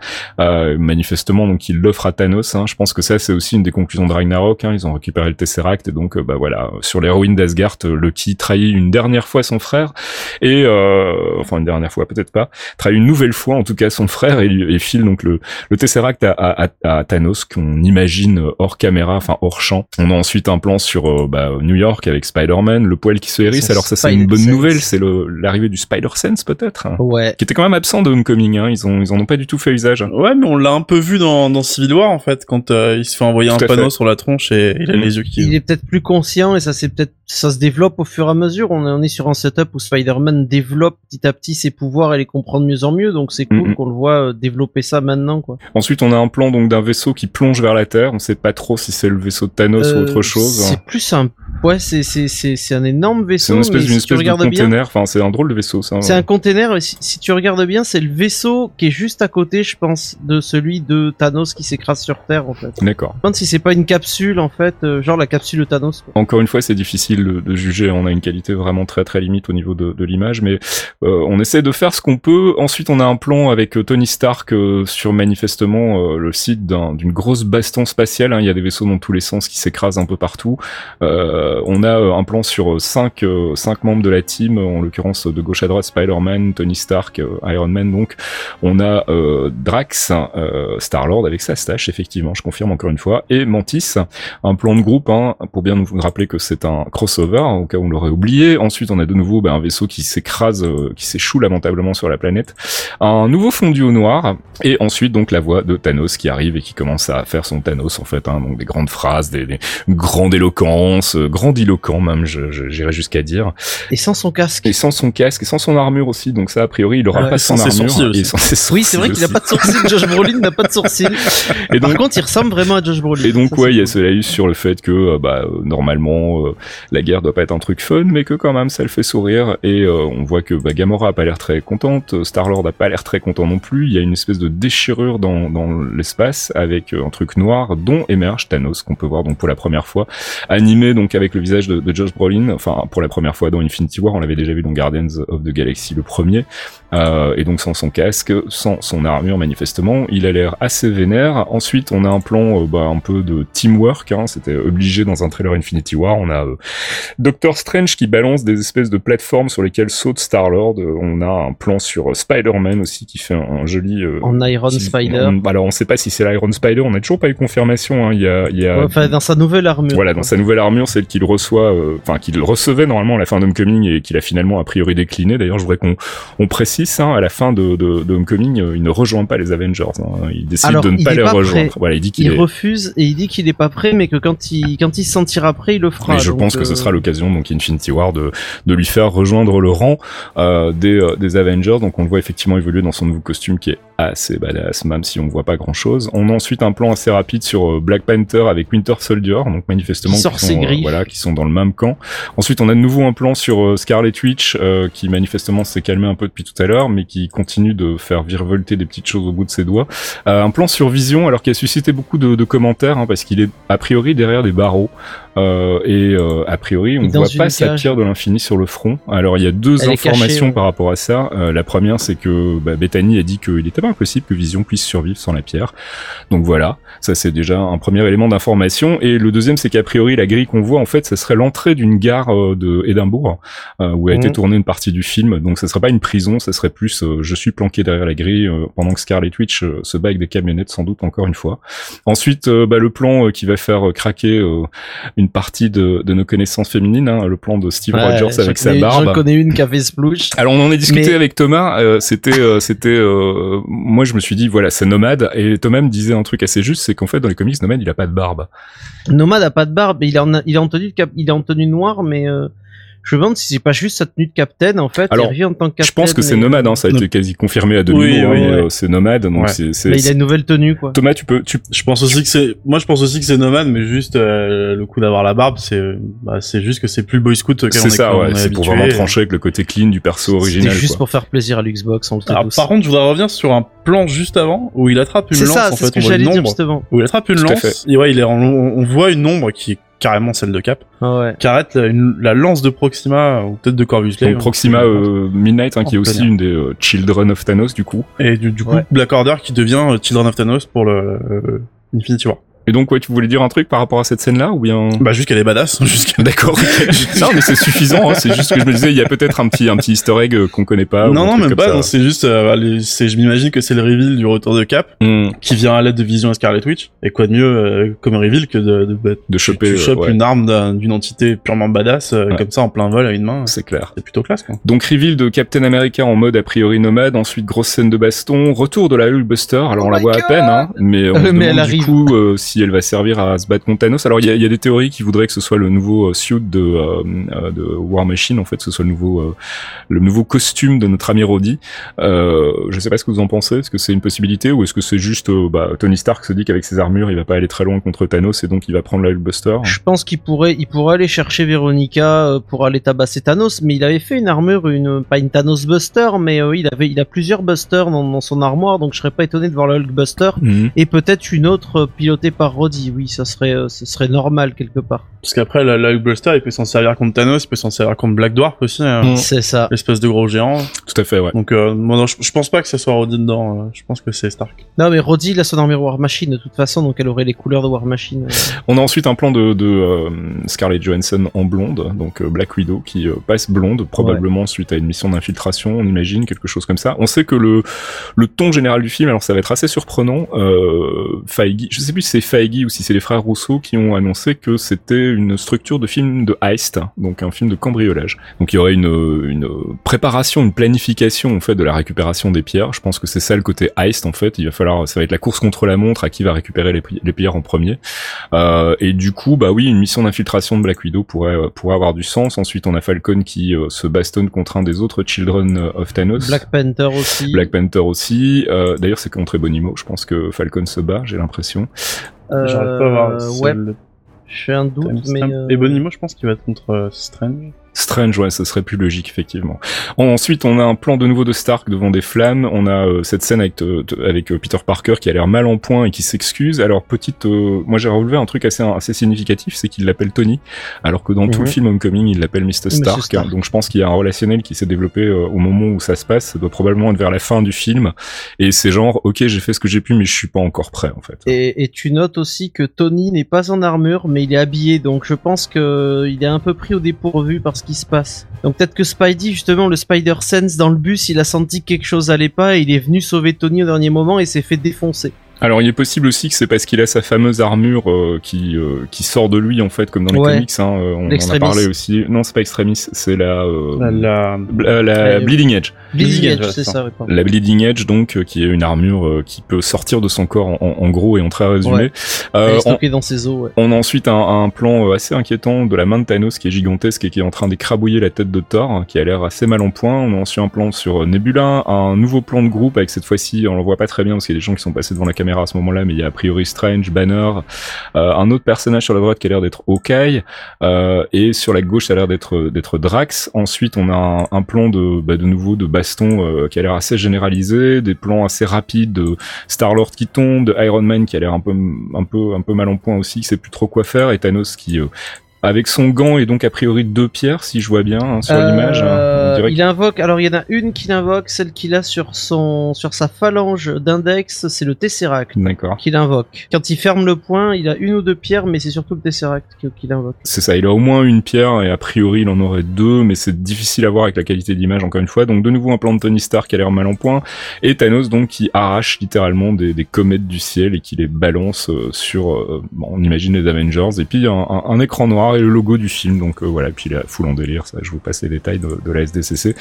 euh, manifestement donc il l'offre à Thanos hein. je pense que ça c'est aussi une des conclusions de Ragnarok hein. ils ont récupéré le Tesseract et donc euh, bah voilà sur ruines d'Asgard euh, Loki trahit une dernière fois son frère et euh, enfin une dernière fois peut-être pas trahit une nouvelle fois en tout cas son frère et, et file donc le, le Tesseract à, à, Thanos qu'on imagine hors caméra enfin hors champ on a ensuite un plan sur euh, bah, New York avec Spider-Man le poil qui se hérisse alors ça c'est une bonne nouvelle c'est l'arrivée du Spider-Sense peut-être Ouais. qui était quand même absent de Homecoming. Hein. Ils ont ils en ont pas du tout fait usage. Ouais, mais on l'a un peu vu dans, dans Civil War, en fait, quand euh, il se fait envoyer Tout un panneau fait. sur la tronche et il a Mhm. les yeux qui... Il est peut-être plus conscient et ça c'est peut-être ça se développe au fur et à mesure. On est, on est sur un setup où Spider-Man développe petit à petit ses pouvoirs et les comprend de mieux en mieux. Donc c'est cool qu'on le voit euh, développer ça maintenant quoi. Ensuite, on a un plan donc d'un vaisseau qui plonge vers la Terre. On sait pas trop si c'est le vaisseau de Thanos ou Euh, autre chose. C'est plus un ouais c'est c'est c'est c'est un énorme C'est vaisseau. une espèce mais d'une si tu espèce de container. Enfin, c'est un drôle de vaisseau. Ça. C'est un container, si, si tu regardes bien, c'est le vaisseau qui est juste à côté, je pense, de celui de Thanos qui s'écrase sur Terre, en fait. Je D'accord. me demande si c'est pas une capsule, en fait, euh, genre la capsule de Thanos. Quoi. Encore une fois, c'est difficile de, de juger. On a une qualité vraiment très très limite au niveau de, de l'image, mais euh, on essaie de faire ce qu'on peut. Ensuite, on a un plan avec euh, Tony Stark euh, sur manifestement le site d'un- d'une grosse baston spatiale. hein. Il y a des vaisseaux dans tous les sens qui s'écrasent un peu partout. Euh, on a euh, un plan sur euh, cinq euh, cinq membres de la team, en l'occurrence de gauche à droite Spider-Man, Tony Stark, euh, Iron Man. Donc, on a euh, Drax, euh, Star Lord avec sa stache, effectivement, je confirme encore une fois, et Mantis un plan de groupe hein, pour bien nous rappeler que c'est un crossover hein, au cas où on l'aurait oublié. Ensuite, on a de nouveau bah, un vaisseau qui s'écrase, euh, qui s'échoue lamentablement sur la planète. Un nouveau fondu au noir et ensuite donc la voix de Thanos qui arrive et qui commence à faire son Thanos en fait, hein, donc des grandes phrases, des, des grandes éloquences, euh, grandiloquent même, j'irais jusqu'à dire. Et sans son casque. Et sans son casque et sans son armure aussi, donc ça a priori il aura pas et son sans ses armure sourcils et sans ses Oui, c'est vrai sourcils qu'il a pas de sourcils. [laughs] Josh Brolin n'a pas de sourcils. Et donc Par contre, il ressemble vraiment à Josh Brolin. Et donc Ça, ouais, il y a c'est ce laïus sur le fait que euh, bah euh, normalement euh, la guerre doit pas être un truc fun, mais que quand même ça le fait sourire. Et euh, on voit que bah, Gamora a pas l'air très contente, Star Lord a pas l'air très content non plus. Il y a une espèce de déchirure dans, dans l'espace avec euh, un truc noir dont émerge Thanos qu'on peut voir donc pour la première fois animé donc avec le visage de, de Josh Brolin. Enfin pour la première fois dans Infinity War, on l'avait déjà vu dans Guardians of the Galaxy le premier. Euh, et donc sans son casque, sans son armure manifestement, il a l'air assez vénère. Ensuite, on a un plan euh, bah, un peu de teamwork, hein, c'était obligé dans un trailer Infinity War. On a euh, Doctor Strange qui balance des espèces de plateformes sur lesquelles saute Star-Lord. Euh, on a un plan sur euh, Spider-Man aussi qui fait un, un joli... En Iron qui- Spider. on- alors on sait pas si c'est l'Iron Spider, on n'a toujours pas eu confirmation. hein. Il y a, il y a Ouais, Enfin, dans sa nouvelle armure. voilà, dans sa nouvelle armure, celle qu'il reçoit, euh, enfin qu'il recevait normalement à la fin d'Homecoming et qu'il a finalement a priori décliné. D'ailleurs, je voudrais qu'on on précise, hein, à la fin de, de, de Homecoming, euh, il ne rejoint pas les Avengers. hein. Il décide Alors, de ne pas les pas rejoindre. Voilà, il dit qu'il Il est. refuse et il dit qu'il est pas prêt, mais que quand il quand il se sentira prêt, il le fera. Mais je pense que ce euh, sera l'occasion, donc Infinity War, de, de lui faire rejoindre le rang des, des Avengers. Donc on le voit effectivement évoluer dans son nouveau costume qui est assez badass, même si on voit pas grand chose. On a ensuite un plan assez rapide sur Black Panther avec Winter Soldier, donc manifestement Qui sort qui ses sont, euh, griffes. voilà, qui sont dans le même camp. Ensuite, on a de nouveau un plan sur euh, Scarlet Witch, euh, qui manifestement s'est calmé un peu depuis tout à l'heure, mais qui continue de faire virevolter des petites choses au bout de ses doigts. Euh, un plan sur Vision, alors qui a suscité beaucoup de, commentaires, hein, parce qu'il est a priori derrière des barreaux. Euh, et euh, a priori, on ne voit une pas sa pierre de l'infini sur le front. Alors, il y a deux Elle informations cachée, par rapport à ça. Euh, la première, c'est que bah, Bethany a dit qu'il n'était pas impossible que Vision puisse survivre sans la pierre. Donc voilà, ça c'est déjà un premier élément d'information. Et le deuxième, c'est qu'a priori, la grille qu'on voit, en fait, ça serait l'entrée d'une gare euh, de Édimbourg, euh, où a été Mhm. tournée une partie du film. Donc ça serait pas une prison, ça serait plus euh, je suis planqué derrière la grille euh, pendant que Scarlet Witch euh, se bat avec des camionnettes, sans doute encore une fois. Ensuite, euh, bah, le plan euh, qui va faire craquer euh, une partie de, de nos connaissances féminines, hein, le plan de Steve Ouais, Rogers avec sa barbe. J'en connais une qui a fait splouche. Alors on en a discuté Mais- avec Thomas. euh, c'était, euh, c'était, euh, moi je me suis dit voilà c'est Nomade et Thomas me disait un truc assez juste, c'est qu'en fait dans les comics Nomade il a pas de barbe. Nomade a pas de barbe, il est en, il est en tenue il est en tenue noire, mais je me demande si c'est pas juste sa tenue de capitaine en fait. Alors, il revient en tant que Je pense que c'est capitaine, mais- Nomade, hein, ça a été quasi confirmé à demi Oui, oui, hein, oui. euh, c'est Nomade donc Ouais. c'est, c'est- Mais il a une nouvelle tenue quoi. Thomas tu peux, tu Je pense aussi que c'est, moi je pense aussi que c'est nomade, mais juste euh, le coup d'avoir la barbe, c'est, bah, c'est juste que c'est plus le boy scout on c'est est, ça on ouais, est c'est pour vraiment trancher avec le côté clean du perso original. juste quoi. pour faire plaisir à l'Xbox, on le Alors, par contre, je voudrais revenir sur un plan juste avant où il attrape une C'est lance. ça, en c'est fait, ce que j'allais dire justement. Où il attrape une lance. ouais, il est on voit une ombre qui est carrément celle de Cap, Ah ouais. qui arrête la, une- la lance de Proxima ou peut-être de Corvus Glaive. Donc Proxima euh, Midnight hein, qui est aussi une des euh, Children of Thanos du coup. Et du, du coup, Ouais. Black Order qui devient euh, Children of Thanos pour le euh, Infinity War. Et donc ouais tu voulais dire un truc par rapport à cette scène là ou bien? Bah juste qu'elle est badass, jusqu'à D'accord. [laughs] non mais c'est suffisant. Hein, c'est juste que je me disais il y a peut-être un petit un petit Easter egg euh, qu'on connaît pas. non, non, même pas. ça. non, C'est juste, euh, les- c'est, je m'imagine que c'est le reveal du retour de Cap Hmm. qui vient à l'aide de Vision et Scarlet Witch. Et quoi de mieux euh, comme reveal que de, de, bah, de choper tu, chopes ouais, une arme d'un- d'une entité purement badass euh, Ouais. comme ça en plein vol à une main. c'est clair. C'est plutôt classe, quoi. Donc reveal de Captain America en mode a priori nomade, ensuite grosse scène de baston, retour de la Hulkbuster. Alors Oh on la my voit à peine, hein, mais on [laughs] Euh, se mais demande elle du coup euh, si elle va servir à se battre contre Thanos. Alors il y a, il y a des théories qui voudraient que ce soit le nouveau euh, suit de, euh, euh, de War Machine, en fait, que ce soit le nouveau euh, le nouveau costume de notre ami Roddy. Euh, je sais pas ce que vous en pensez. Est-ce que c'est une possibilité ou est-ce que c'est juste bah, Tony Stark se dit qu'avec ses armures il va pas aller très loin contre Thanos et donc il va prendre la Hulkbuster? Je pense qu'il pourrait, il pourrait aller chercher Véronica euh, pour aller tabasser Thanos, mais il avait fait une armure, une pas une Thanos Buster, mais il avait, il a plusieurs busters dans, dans son armoire, donc je serais pas étonné de voir le Hulk Buster Mhm. et peut-être une autre pilotée par Roddy. Oui, ça serait, euh, serait normal quelque part. Parce qu'après, la, la Hulkbuster, il peut s'en servir contre Thanos, il peut s'en servir contre Black Dwarf aussi, hein. Mm. C'est ça. l'espèce de gros géant. Tout à fait, ouais. Donc, euh, moi, non, je, je pense pas que ce soit Roddy dedans. euh, je pense que c'est Stark. Non, mais Roddy, il a son armure War Machine de toute façon, donc elle aurait les couleurs de War Machine. euh. On a ensuite un plan de, de euh, Scarlett Johansson en blonde, donc euh, Black Widow, qui euh, passe blonde, probablement suite à une mission d'infiltration, on imagine, quelque chose comme ça. On sait que le, le ton général du film, alors ça va être assez surprenant, euh, Feige, je sais plus si c'est Feige ou si c'est les frères Rousseau qui ont annoncé que c'était une structure de film de heist, donc un film de cambriolage. Donc il y aurait une, une préparation, une planification en fait de la récupération des pierres. Je pense que c'est ça le côté heist en fait. Il va falloir, ça va être la course contre la montre à qui va récupérer les, pi- les pierres en premier. Euh, et du coup, bah oui, une mission d'infiltration de Black Widow pourrait euh, pourrait avoir du sens. Ensuite, on a Falcon qui euh, se bastonne contre un des autres Children of Thanos. Black Panther aussi. Black Panther aussi. Euh, D'ailleurs, c'est contre Ebonimo. Je pense que Falcon se bat. J'ai l'impression. Euh, J'arrive pas à voir. Ouais, le j'ai un doute, mais. euh, Et Bonimo, je pense qu'il va être contre euh, Strange. Strange, ouais, ce serait plus logique, effectivement. Ensuite, on a un plan de nouveau de Stark devant des flammes. On a euh, cette scène avec, euh, avec euh, Peter Parker qui a l'air mal en point et qui s'excuse. Alors, petite, euh, moi j'ai relevé un truc assez, assez significatif, c'est qu'il l'appelle Tony, alors que dans tout Mhm. le film Homecoming, il l'appelle Mr. Stark. Stark. Donc, je pense qu'il y a un relationnel qui s'est développé euh, au moment où ça se passe. Ça doit probablement être vers la fin du film. Et c'est genre, ok, j'ai fait ce que j'ai pu, mais je suis pas encore prêt, en fait. Et, et tu notes aussi que Tony n'est pas en armure, mais il est habillé, donc je pense que euh, il est un peu pris au dépourvu par ce qui se passe. Donc peut-être que Spidey, justement, le Spider Sense dans le bus, il a senti que quelque chose allait pas et il est venu sauver Tony au dernier moment et s'est fait défoncer. Alors il est possible aussi que c'est parce qu'il a sa fameuse armure euh, qui euh, qui sort de lui en fait comme dans les Ouais. comics. Hein, euh, on en a parlé aussi. Non, c'est pas Extremis, c'est la euh, La. Bleeding Edge. Bleeding Bleeding Edge, c'est ça. ça. La Bleeding Edge, donc, euh, qui est une armure euh, qui peut sortir de son corps en, gros et en très résumé. Ouais. Euh, est on, dans ses os, ouais. on a ensuite un, un plan euh, assez inquiétant de la main de Thanos qui est gigantesque et qui est en train d'écrabouiller la tête de Thor, hein, qui a l'air assez mal en point. On a ensuite un plan sur Nebula, un nouveau plan de groupe avec cette fois-ci, on le voit pas très bien parce qu'il y a des gens qui sont passés devant la caméra à ce moment-là, mais il y a a priori Strange, Banner, euh, un autre personnage sur la droite qui a l'air d'être Hawkeye, euh, et sur la gauche ça a l'air d'être d'être Drax. Ensuite on a un, un plan de bah, de nouveau de euh, qui a l'air assez généralisé, des plans assez rapides de Star Lord qui tombe, de Iron Man qui a l'air un peu un peu un peu mal en point aussi, qui sait plus trop quoi faire, et Thanos qui euh, avec son gant et donc a priori deux pierres si je vois bien hein, sur Euh, l'image. hein. Dirait il invoque, alors il y en a une qu'il invoque, celle qu'il a sur son, sur sa phalange d'index, c'est le Tesseract D'accord. qu'il invoque. Quand il ferme le poing, il a une ou deux pierres, mais c'est surtout le Tesseract qu'il invoque. C'est ça, il a au moins une pierre et a priori il en aurait deux, mais c'est difficile à voir avec la qualité d'image encore une fois. Donc de nouveau un plan de Tony Stark qui a l'air mal en point et Thanos donc qui arrache littéralement des, des comètes du ciel et qui les balance euh, sur, euh, bon, on imagine les Avengers et puis un, un- un écran noir et le logo du film. Donc euh, voilà, puis la foule en délire, ça je vous passe les détails de, de la SDCC.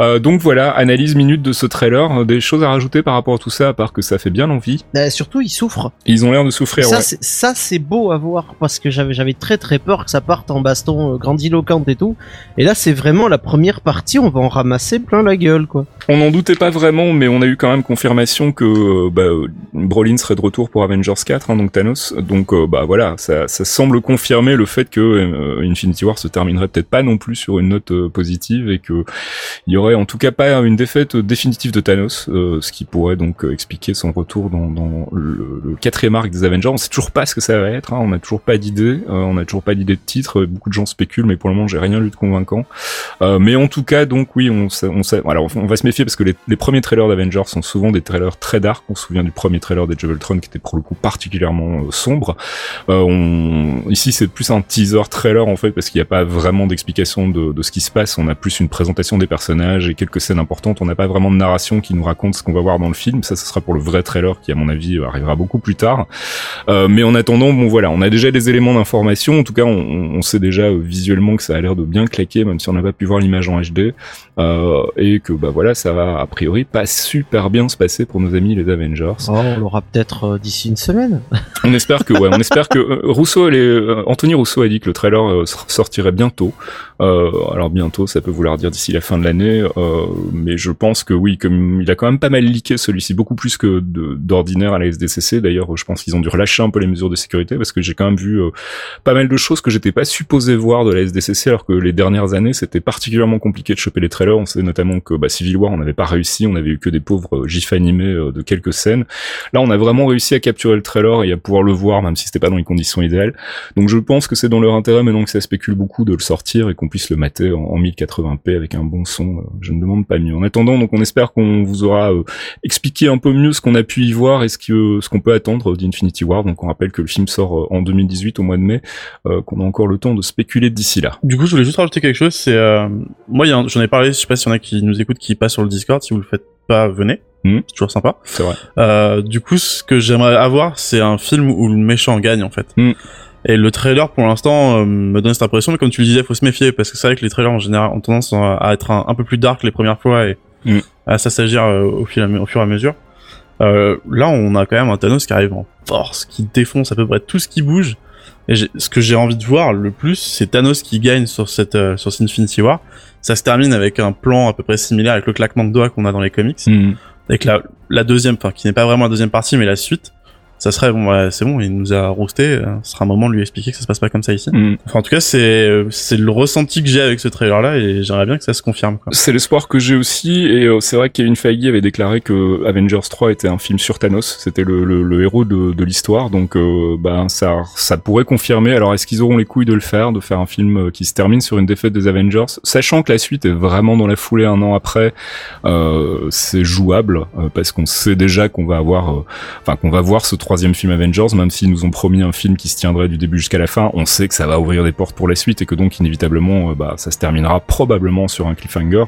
Euh, donc voilà, analyse minute de ce trailer, Euh, des choses à rajouter par rapport à tout ça à part que ça fait bien envie? Euh, surtout, il souffre. Ils ont l'air de souffrir. ça, ouais. c'est, beau à voir parce que j'avais, j'avais très très peur que ça parte en baston grandiloquente et tout. Et là, c'est vraiment la première partie, on va en ramasser plein la gueule, quoi. On n'en doutait pas vraiment, mais on a eu quand même confirmation que euh, bah, serait de retour pour Avengers 4, hein, donc Thanos. Donc euh, bah voilà, ça, ça semble confirmer le fait que euh, Infinity War se terminerait peut-être pas non plus sur une note positive et que il y aurait en tout cas pas une défaite définitive de Thanos, ce qui pourrait donc expliquer son retour dans, dans le, quatrième arc des Avengers. On sait toujours pas ce que ça va être, hein, on n'a toujours pas d'idée, euh, on n'a toujours pas d'idée de titre. Beaucoup de gens spéculent, mais pour le moment j'ai rien lu de convaincant. Euh, mais en tout cas, donc oui, on, on, alors, on va se méfier parce que les, premiers trailers d'Avengers sont souvent des trailers très dark. On se souvient du premier trailer des Tron qui était pour le coup particulièrement euh, sombre. Euh, ici, c'est plus un teaser trailer en fait parce qu'il n'y a pas vraiment d'explication de, ce qui se passe. On a plus une présentation des personnages et quelques scènes importantes. On n'a pas vraiment de narration qui nous raconte ce qu'on va voir dans le film. Ça, ce sera pour le vrai trailer qui, à mon avis, arrivera beaucoup plus tard. Euh, mais en attendant, bon voilà, on a déjà des éléments d'information. En tout cas, on, on sait déjà visuellement que ça a l'air de bien claquer, même si on n'a pas pu voir l'image en HD, et que bah voilà, ça va a priori pas super bien se passer pour nos amis les Avengers. Oh, on l'aura peut-être euh, d'ici une semaine. [laughs] On espère que ouais, on espère que euh, Rousseau, euh, Anthony Rousseau a dit que le trailer euh, sor- sortirait bientôt. Alors bientôt, ça peut vouloir dire d'ici la fin de l'année, mais je pense que oui, comme il a quand même pas mal leaké celui-ci, beaucoup plus que d'ordinaire à la SDCC. D'ailleurs, je pense qu'ils ont dû relâcher un peu les mesures de sécurité parce que j'ai quand même vu pas mal de choses que j'étais pas supposé voir de la SDCC, alors que les dernières années c'était particulièrement compliqué de choper les trailers. On sait notamment que bah, Civil War, on n'avait pas réussi, on avait eu que des pauvres euh, gifs animés euh, de quelques scènes. Là, on a vraiment réussi à capturer le trailer et à pouvoir le voir, même si c'était pas dans les conditions idéales. Donc, je pense que c'est dans leur intérêt maintenant que ça spécule beaucoup de le sortir et qu'on puisse le mater en, en 1080p avec un bon son. Euh, Je ne demande pas mieux. En attendant, donc, on espère qu'on vous aura expliqué un peu mieux ce qu'on a pu y voir et ce qu'on peut attendre d'Infinity War. Donc, on rappelle que le film sort en 2018 au mois de mai, qu'on a encore le temps de spéculer d'ici là. Du coup, je voulais juste rajouter quelque chose. C'est euh, moi, j'en ai parlé. Je sais pas s'il y en a qui nous écoutent, qui passent sur le Discord. Si vous le faites pas, venez. Mhm. C'est toujours sympa. C'est vrai. Euh, du coup, ce que j'aimerais avoir, c'est un film où le méchant gagne en fait. Mhm. Et le trailer, pour l'instant, euh, me donne cette impression. Mais comme tu le disais, faut se méfier parce que c'est vrai que les trailers en général ont tendance à, être un, un peu plus dark les premières fois et Mhm. à s'assagir euh, au, fil à me- au fur et à mesure. Là, on a quand même un Thanos qui arrive en force, qui défonce à peu près tout ce qui bouge. Et ce que j'ai envie de voir le plus, c'est Thanos qui gagne sur cette sur cette Infinity War. Ça se termine avec un plan à peu près similaire avec le claquement de doigts qu'on a dans les comics, Mhm. avec la la deuxième, enfin qui n'est pas vraiment la deuxième partie, mais la suite. Ça serait bon, ouais, c'est bon, il nous a roasté. euh, Ce sera un moment de lui expliquer que ça se passe pas comme ça ici. Mhm. Enfin, en tout cas, c'est euh, c'est le ressenti que j'ai avec ce trailer là, et j'aimerais bien que ça se confirme. Quoi. C'est l'espoir que j'ai aussi, et euh, c'est vrai que Kevin Feige avait déclaré que Avengers 3 était un film sur Thanos, c'était le, le, le héros de, de l'histoire, donc euh, ben ça, ça pourrait confirmer. Alors est-ce qu'ils auront les couilles de le faire, de faire un film euh, qui se termine sur une défaite des Avengers, sachant que la suite est vraiment dans la foulée un an après, euh, c'est jouable euh, parce qu'on sait déjà qu'on va avoir, enfin qu'on va voir ce troisième film Avengers, même s'ils nous ont promis un film qui se tiendrait du début jusqu'à la fin, on sait que ça va ouvrir des portes pour la suite et que donc inévitablement, euh, bah ça se terminera probablement sur un cliffhanger.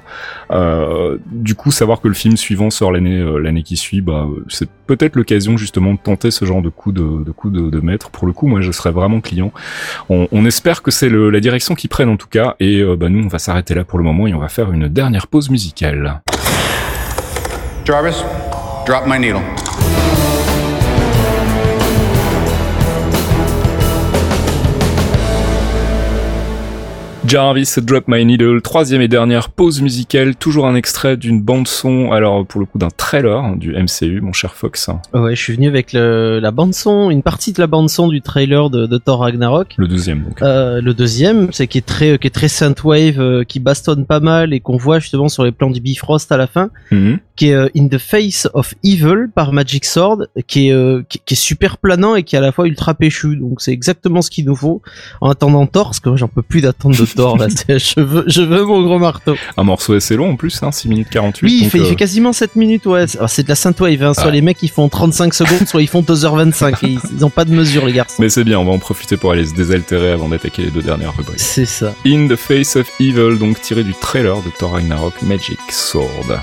Euh, du coup, savoir que le film suivant sort l'année euh, l'année qui suit, bah c'est peut-être l'occasion justement de tenter ce genre de coup de, de coup de, de maître. Pour le coup, moi, je serais vraiment client. On, on espère que c'est la direction qu'ils prennent en tout cas, et euh, bah nous, on va s'arrêter là pour le moment et on va faire une dernière pause musicale. Jarvis, drop my needle. Jarvis, Drop My Needle, troisième et dernière pause musicale, toujours un extrait d'une bande son, alors pour le coup d'un trailer hein, du MCU, mon cher Fox. Ouais, je suis venu avec le, la bande son, une partie de la bande son du trailer de, de Thor Ragnarok. Le deuxième donc. Euh, le deuxième, c'est qui est très, qui est très synthwave, euh, qui bastonne pas mal et qu'on voit justement sur les plans du Bifrost à la fin, Mhm. Qui est euh, In the Face of Evil par Magic Sword, qui est, euh, qui, qui est super planant et qui est à la fois ultra péchu. Donc c'est exactement ce qu'il nous faut en attendant Thor, parce que j'en peux plus d'attendre de Thor là. [laughs] Je veux, je veux mon gros marteau. Un morceau assez long en plus, hein, 6 minutes 48. Oui, il fait, il euh, fait quasiment 7 minutes, ouais. C'est de la synthwave, hein. Soit Ouais. les mecs ils font 35 secondes, soit ils font 2h25. et ils, ils ont pas de mesure, les garçons. Mais c'est bien, on va en profiter pour aller se désaltérer avant d'attaquer les deux dernières rubriques. C'est ça. In the Face of Evil, donc tiré du trailer de Thor Ragnarok Magic Sword.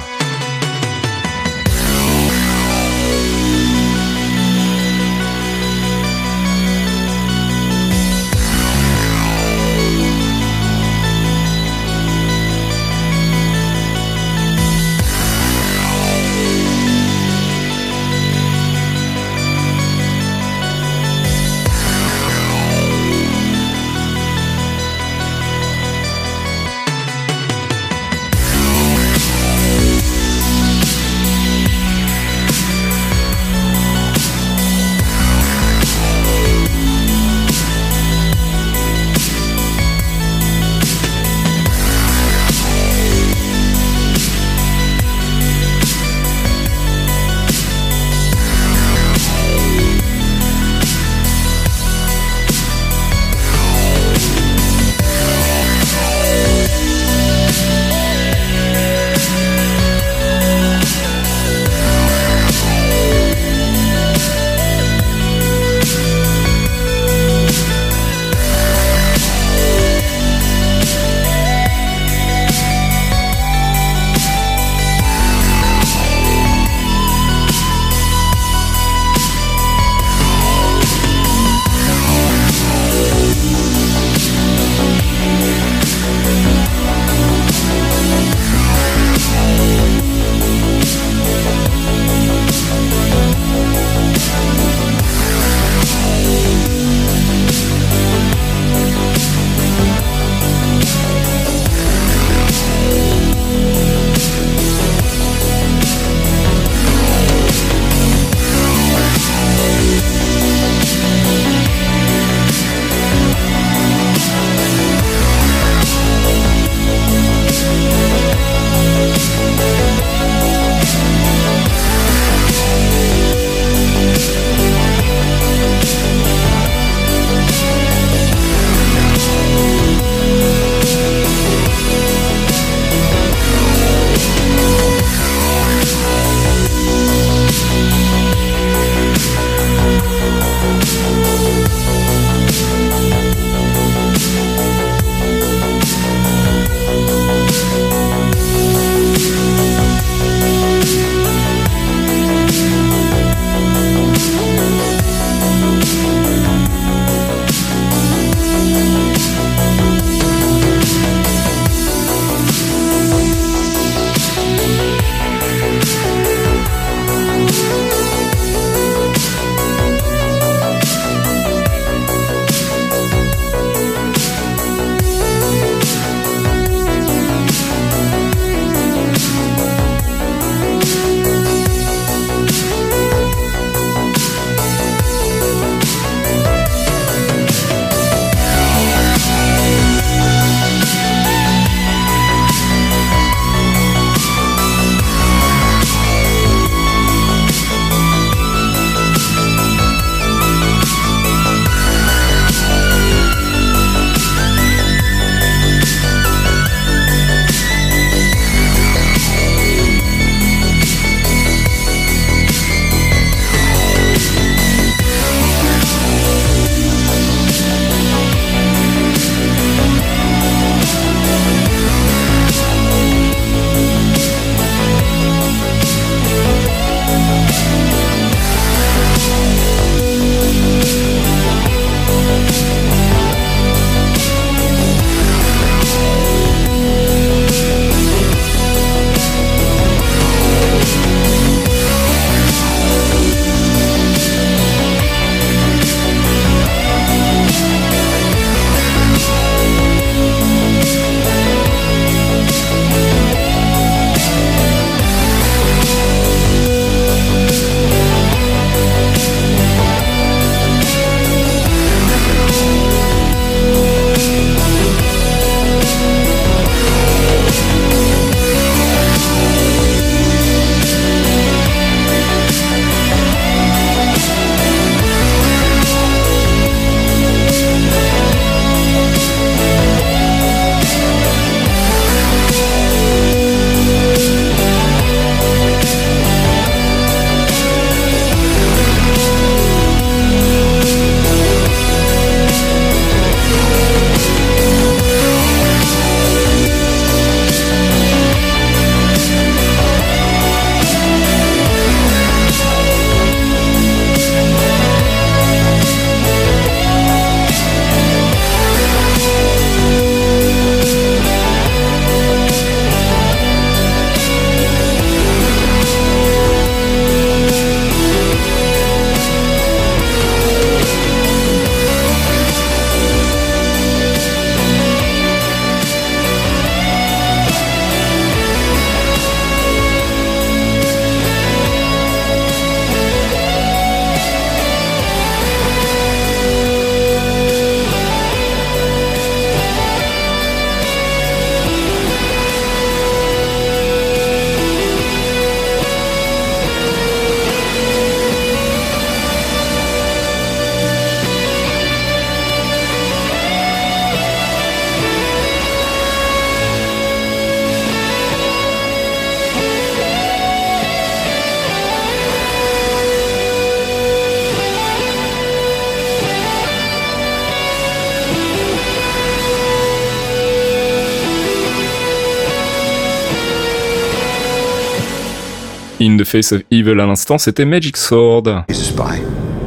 In the Face of Evil à l'instant, c'était Magic Sword. He's a spy.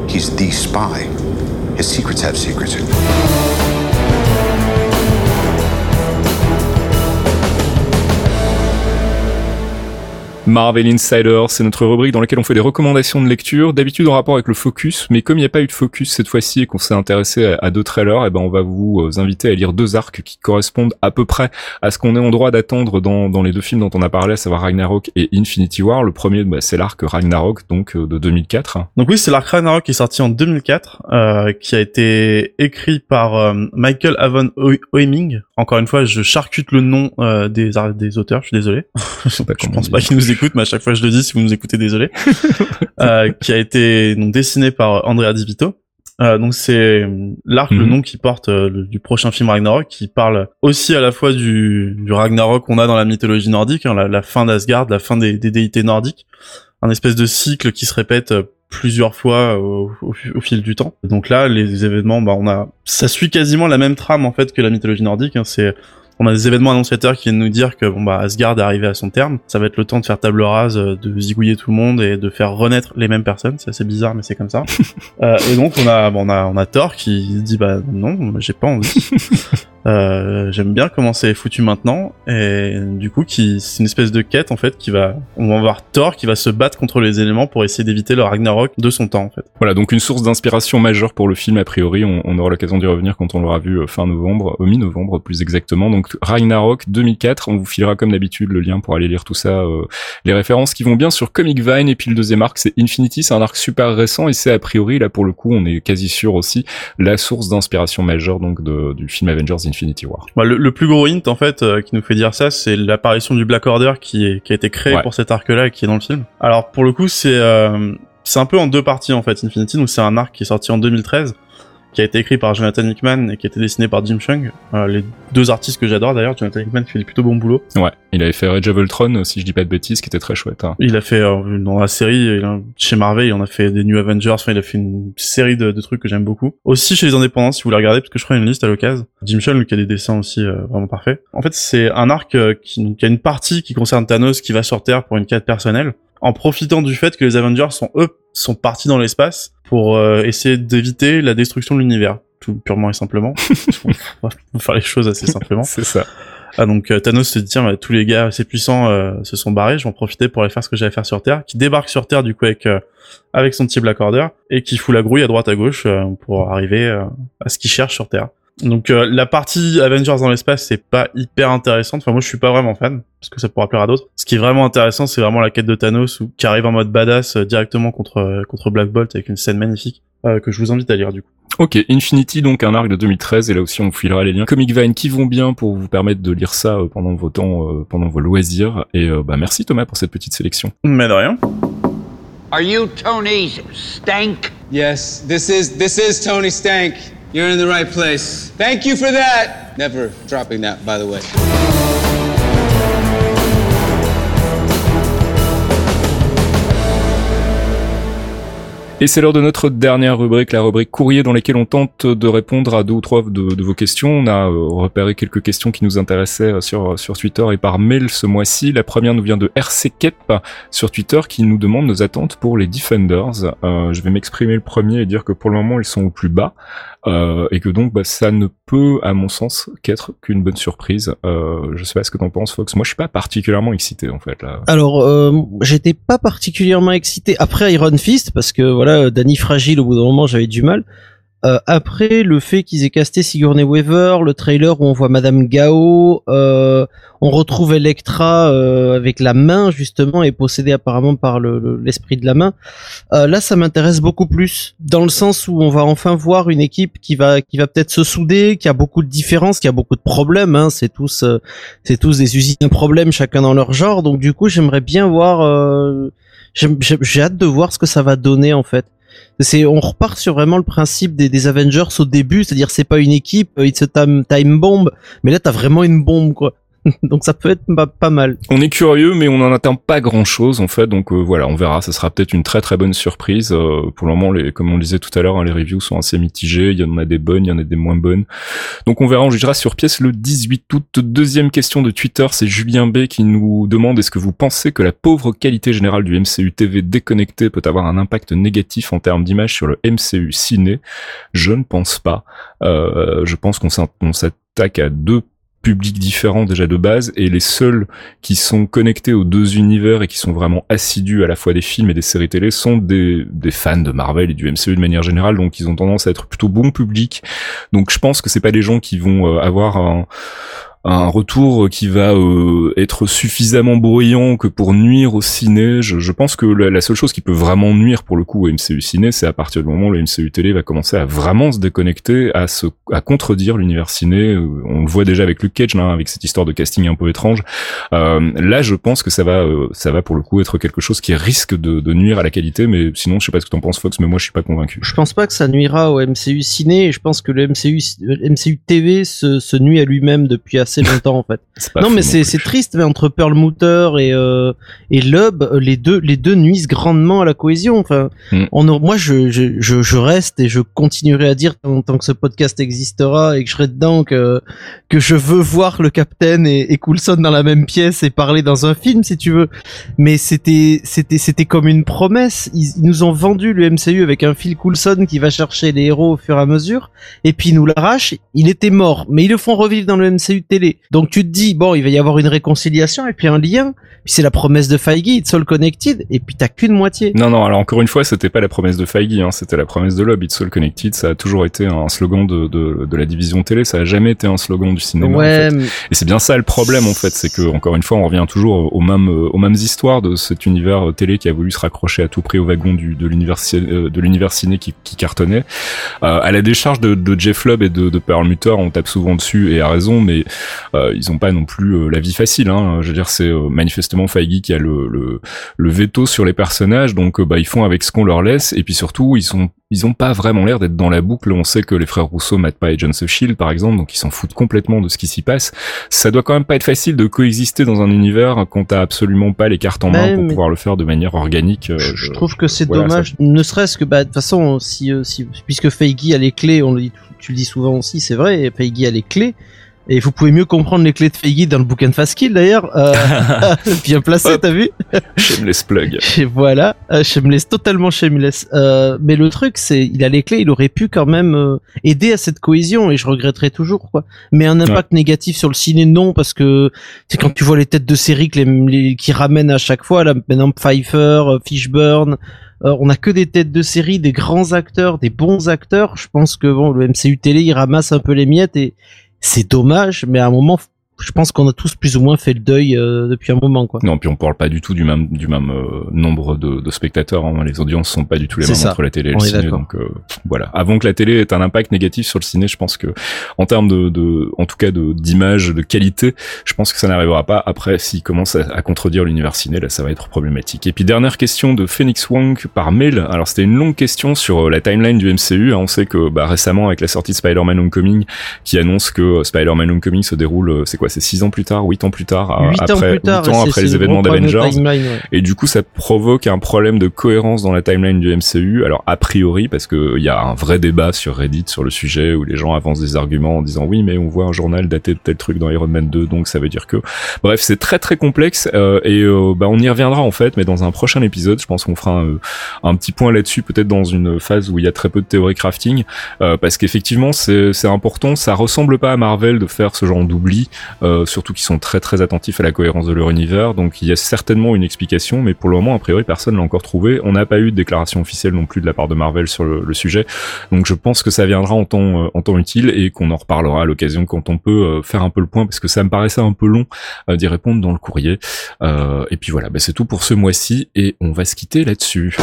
He's the spy. His secrets have secrets. Marvel Insider, c'est notre rubrique dans laquelle on fait des recommandations de lecture, d'habitude en rapport avec le focus, mais comme il n'y a pas eu de focus cette fois-ci et qu'on s'est intéressé à, à deux trailers, et ben on va vous euh, inviter à lire deux arcs qui correspondent à peu près à ce qu'on est en droit d'attendre dans, dans les deux films dont on a parlé, à savoir Ragnarok et Infinity War. Le premier, bah, c'est l'arc Ragnarok, donc euh, de 2004. Donc oui, c'est l'arc Ragnarok qui est sorti en 2004, euh, qui a été écrit par euh, Michael Avon Oeming. Encore une fois, je charcute le nom euh, des, des auteurs, je suis désolé. [laughs] je pense pas qu'ils nous écoutent, mais à chaque fois je le dis, si vous nous écoutez, désolé. [laughs] euh, qui a été donc dessiné par Andrea Di Vito. Euh, donc c'est l'arc, le Mhm. nom qui porte euh, le- du prochain film Ragnarok, qui parle aussi à la fois du, du Ragnarok qu'on a dans la mythologie nordique, hein, la, la fin d'Asgard, la fin des, des déités nordiques, un espèce de cycle qui se répète euh, plusieurs fois au, au- au fil du temps. Donc là, les événements, bah on a, ça suit quasiment la même trame en fait que la mythologie nordique. hein, c'est on a des événements annonciateurs qui viennent nous dire que bon bah Asgard est arrivé à son terme. Ça va être le temps de faire table rase, euh, de zigouiller tout le monde et de faire renaître les mêmes personnes. C'est assez bizarre, mais c'est comme ça. [laughs] Euh, et donc on a, bon, on a, on a Thor qui dit bah non, j'ai pas envie. [laughs] Euh, J'aime bien comment c'est foutu maintenant. Et du coup, c'est une espèce de quête en fait qui va, on va voir Thor qui va se battre contre les éléments pour essayer d'éviter le Ragnarok de son temps en fait. Voilà, donc une source d'inspiration majeure pour le film, a priori, on, on aura l'occasion d'y revenir quand on l'aura vu euh, fin novembre, euh, mi-novembre plus exactement. Donc Ragnarok 2004, on vous filera comme d'habitude le lien pour aller lire tout ça, euh, les références qui vont bien sur Comic Vine, et puis le deuxième arc c'est Infinity, c'est un arc super récent, et c'est a priori, là pour le coup, on est quasi sûr aussi, la source d'inspiration majeure donc du film Avengers Infinity War. Bah, le, le plus gros hint en fait euh, qui nous fait dire ça, c'est l'apparition du Black Order qui, est, qui a été créé Ouais. pour cet arc-là et qui est dans le film. Alors pour le coup, c'est euh, c'est un peu en deux parties en fait. Infinity, donc c'est un arc qui est sorti en 2013, qui a été écrit par Jonathan Hickman et qui a été dessiné par Jim Chung, euh, les deux artistes que j'adore d'ailleurs. Jonathan Hickman fait du plutôt bon boulot. Ouais, il avait fait Age of Ultron, si je dis pas de bêtises, qui était très chouette. hein. Il a fait euh, dans la série a- chez Marvel, il en a fait des New Avengers. Enfin, il a fait une série de, de trucs que j'aime beaucoup. Aussi chez les indépendants, si vous voulez regarder, parce que je ferai une liste à l'occasion. Jim Chung qui a des dessins aussi euh, vraiment parfaits. En fait, c'est un arc qui, qui a une partie qui concerne Thanos qui va sur Terre pour une quête personnelle, en profitant du fait que les Avengers sont eux sont partis dans l'espace pour euh, essayer d'éviter la destruction de l'univers. Tout purement et simplement. [laughs] on va faire les choses assez simplement. C'est ça. Ah donc euh, Thanos se dit tiens bah, tous les gars assez puissants euh, se sont barrés, je vais en profiter pour aller faire ce que j'allais faire sur Terre, qui débarque sur Terre du coup avec euh, avec son petit Black Order et qui fout la grouille à droite à gauche euh, pour arriver euh, à ce qu'il cherche sur Terre. Donc euh, la partie Avengers dans l'espace c'est pas hyper intéressante. Enfin moi je suis pas vraiment fan parce que ça pourra plaire à d'autres. Ce qui est vraiment intéressant c'est vraiment la quête de Thanos où, qui arrive en mode badass euh, directement contre euh, contre Black Bolt avec une scène magnifique euh, que je vous invite à lire du coup. Ok, Infinity, donc un arc de 2013, et là aussi on vous filera les liens Comic Vine qui vont bien pour vous permettre de lire ça euh, pendant vos temps, euh, pendant vos loisirs. Et euh, bah merci Thomas pour cette petite sélection. Mais de rien. Are you Tony Stank? Yes, this is this is Tony Stank. You're in the right place. Thank you for that. Never dropping that, by the way. Et c'est l'heure de notre dernière rubrique, la rubrique courrier dans laquelle on tente de répondre à deux ou trois de, vos questions. On a euh, repéré quelques questions qui nous intéressaient euh, sur, sur Twitter et par mail ce mois-ci. La première nous vient de RC Kep sur Twitter qui nous demande nos attentes pour les Defenders. Euh, je vais m'exprimer le premier et dire que pour le moment ils sont au plus bas euh, et que donc bah, ça ne peut, à mon sens, qu'être qu'une bonne surprise. Euh, je sais pas ce que t'en penses, Fox. Moi, je suis pas particulièrement excité en fait là. Alors, euh, j'étais pas particulièrement excité après Iron Fist parce que voilà, Danny fragile au bout d'un moment, j'avais du mal. Euh, après le fait qu'ils aient casté Sigourney Weaver, le trailer où on voit Madame Gao, euh, on retrouve Electra euh, avec la main justement et possédée apparemment par le- le- l'esprit de la main. Là, ça m'intéresse beaucoup plus dans le sens où on va enfin voir une équipe qui va qui va peut-être se souder, qui a beaucoup de différences, qui a beaucoup de problèmes. Hein, c'est tous c'est tous des usines à problèmes, chacun dans leur genre. Donc du coup, j'aimerais bien voir. J'ai hâte de voir ce que ça va donner en fait. C'est, on repart sur vraiment le principe des, des Avengers au début, c'est-à-dire c'est pas une équipe, euh, it's a time, time bomb, mais là t'as vraiment une bombe quoi. [laughs] donc ça peut être pas, mal. On est curieux, mais on n'en attend pas grand-chose en fait. Donc euh, voilà, on verra. Ça sera peut-être une très très bonne surprise. Euh, pour le moment, comme on le disait tout à l'heure, hein, les reviews sont assez mitigées. Il y en a des bonnes, il y en a des moins bonnes. Donc on verra. On jugera sur pièce le 18 août. Deuxième question de Twitter, c'est Julien B qui nous demande est-ce que vous pensez que la pauvre qualité générale du MCU TV déconnecté peut avoir un impact négatif en termes d'image sur le MCU ciné? Je ne pense pas. Euh, je pense qu'on s'attaque à deux publics différents déjà de base et les seuls qui sont connectés aux deux univers et qui sont vraiment assidus à la fois des films et des séries télé sont des, des fans de Marvel et du MCU de manière générale donc ils ont tendance à être plutôt bon public. Donc je pense que c'est pas des gens qui vont euh, avoir un, un retour qui va euh, être suffisamment bruyant que pour nuire au ciné. Je, je pense que la, seule chose qui peut vraiment nuire pour le coup au MCU ciné, c'est à partir du moment où le MCU télé va commencer à vraiment se déconnecter, à se à contredire l'univers ciné. Euh, on le voit déjà avec Luke Cage, là, avec cette histoire de casting un peu étrange. Euh, là, je pense que ça va, euh, ça va pour le coup être quelque chose qui risque de, de, nuire à la qualité. Mais sinon, je sais pas ce que t'en penses, Fox, mais moi, je suis pas convaincu. Je pense pas que ça nuira au MCU ciné. Je pense que le MCU, le MCU TV se, se nuit à lui-même depuis assez longtemps en fait. Non mais c'est triste mais entre Perlmutter et euh, et Lub les deux les deux nuisent grandement à la cohésion. Enfin, Mm. on moi je, je je je reste et je continuerai à dire tant, tant que ce podcast existera et que je serai dedans que que je veux voir le Capitaine et, et Coulson dans la même pièce et parler dans un film si tu veux. Mais c'était c'était c'était comme une promesse. Ils, ils nous ont vendu le MCU avec un Phil Coulson qui va chercher les héros au fur et à mesure et puis ils nous l'arrachent. Il était mort, mais ils le font revivre dans le MCU télé. Donc tu te dis bon, il va y avoir une réconciliation et puis un lien. Puis c'est la promesse de Feige, It's all connected. Et puis t'as qu'une moitié. Non, non. Alors encore une fois, c'était pas la promesse de Feige, hein, c'était la promesse de Lob. It's all connected. Ça a toujours été un slogan de, de, de la division télé. Ça a jamais été un slogan du cinéma. en Ouais, fait. mais- Et c'est bien ça le problème en fait, c'est que encore une fois, on revient toujours aux mêmes euh, aux mêmes histoires de cet univers euh, télé qui a voulu se raccrocher à tout prix au wagon du de l'univers euh, de l'univers ciné qui, qui cartonnait. Euh, à la décharge de, de Jeff Lubb et de, de Perlmutter, on tape souvent dessus et à raison, mais ils ont pas non plus euh, la vie facile. Hein. Je veux dire, c'est euh, manifestement Feige qui a le, le le veto sur les personnages, donc euh, bah ils font avec ce qu'on leur laisse et puis surtout ils sont ils ont pas vraiment l'air d'être dans la boucle. On sait que les frères Rousseau mettent pas Agents of Shield par exemple, donc ils s'en foutent complètement de ce qui s'y passe. Ça doit quand même pas être facile de coexister dans un univers quand t'as absolument pas les cartes en main Ouais, pour pouvoir le faire de manière organique. euh, je, trouve que c'est voilà, dommage, ne serait-ce que bah de toute façon si, euh, si puisque Feige a les clés, on le dit, tu le dis souvent aussi, c'est vrai, Feige a les clés. Et vous pouvez mieux comprendre les clés de Feige dans le bouquin de Fastkill d'ailleurs. Euh, [laughs] [laughs] bien placé, t'as vu [laughs] Shameless plug. Et voilà, euh, shameless, totalement shameless. Euh, mais le truc, c'est, il a les clés, il aurait pu quand même euh, aider à cette cohésion, et je regretterai toujours quoi. Mais un impact négatif sur le ciné, non, parce que c'est quand tu vois les têtes de série que les, les- qui ramènent à chaque fois, là maintenant Pfeiffer, euh, Fishburne. euh, on a que des têtes de série, des grands acteurs, des bons acteurs. Je pense que bon, le MCU télé, il ramasse un peu les miettes et c'est dommage, mais à un moment, je pense qu'on a tous plus ou moins fait le deuil euh, depuis un moment, quoi. Non, puis on parle pas du tout du même du même euh, nombre de, de spectateurs. hein. Les audiences sont pas du tout les mêmes ça. entre la télé et On le ciné. Donc euh, voilà. Avant que la télé ait un impact négatif sur le ciné, je pense que en termes de, de en tout cas de d'image, de qualité, je pense que ça n'arrivera pas. Après, s'il commence à, à contredire l'univers ciné, là, ça va être problématique. Et puis dernière question de Phoenix Wong par mail. Alors c'était une longue question sur euh, la timeline du MCU. hein. On sait que bah, récemment avec la sortie de Spider-Man Homecoming, qui annonce que euh, Spider-Man Homecoming se déroule, euh, c'est quoi, c'est six ans plus tard, huit ans plus tard, à- Huit ans après plus tard, huit ans et c'est- après les le événements d'Avengers. ouais. Et du coup, ça provoque un problème de cohérence dans la timeline du MCU. Alors, a priori, parce que il y a un vrai débat sur Reddit sur le sujet où les gens avancent des arguments en disant oui, mais on voit un journal daté de tel truc dans Iron Man 2, donc ça veut dire que. Bref, c'est très très complexe euh, et euh, bah, on y reviendra en fait, mais dans un prochain épisode, je pense qu'on fera un, un petit point là-dessus, peut-être dans une phase où il y a très peu de théorie crafting, euh, parce qu'effectivement, c'est c'est important. Ça ressemble pas à Marvel de faire ce genre d'oubli, euh, surtout qu'ils sont très très attentifs à la cohérence de leur univers. Donc il y a certainement une explication, mais pour le moment, a priori, personne l'a encore trouvé. On n'a pas eu de déclaration officielle non plus de la part de Marvel sur le, sujet. Donc je pense que ça viendra en temps, euh, en temps utile et qu'on en reparlera à l'occasion quand on peut euh, faire un peu le point, parce que ça me paraissait un peu long d'y répondre dans le courrier. Et puis voilà, bah, c'est tout pour ce mois-ci et on va se quitter là-dessus.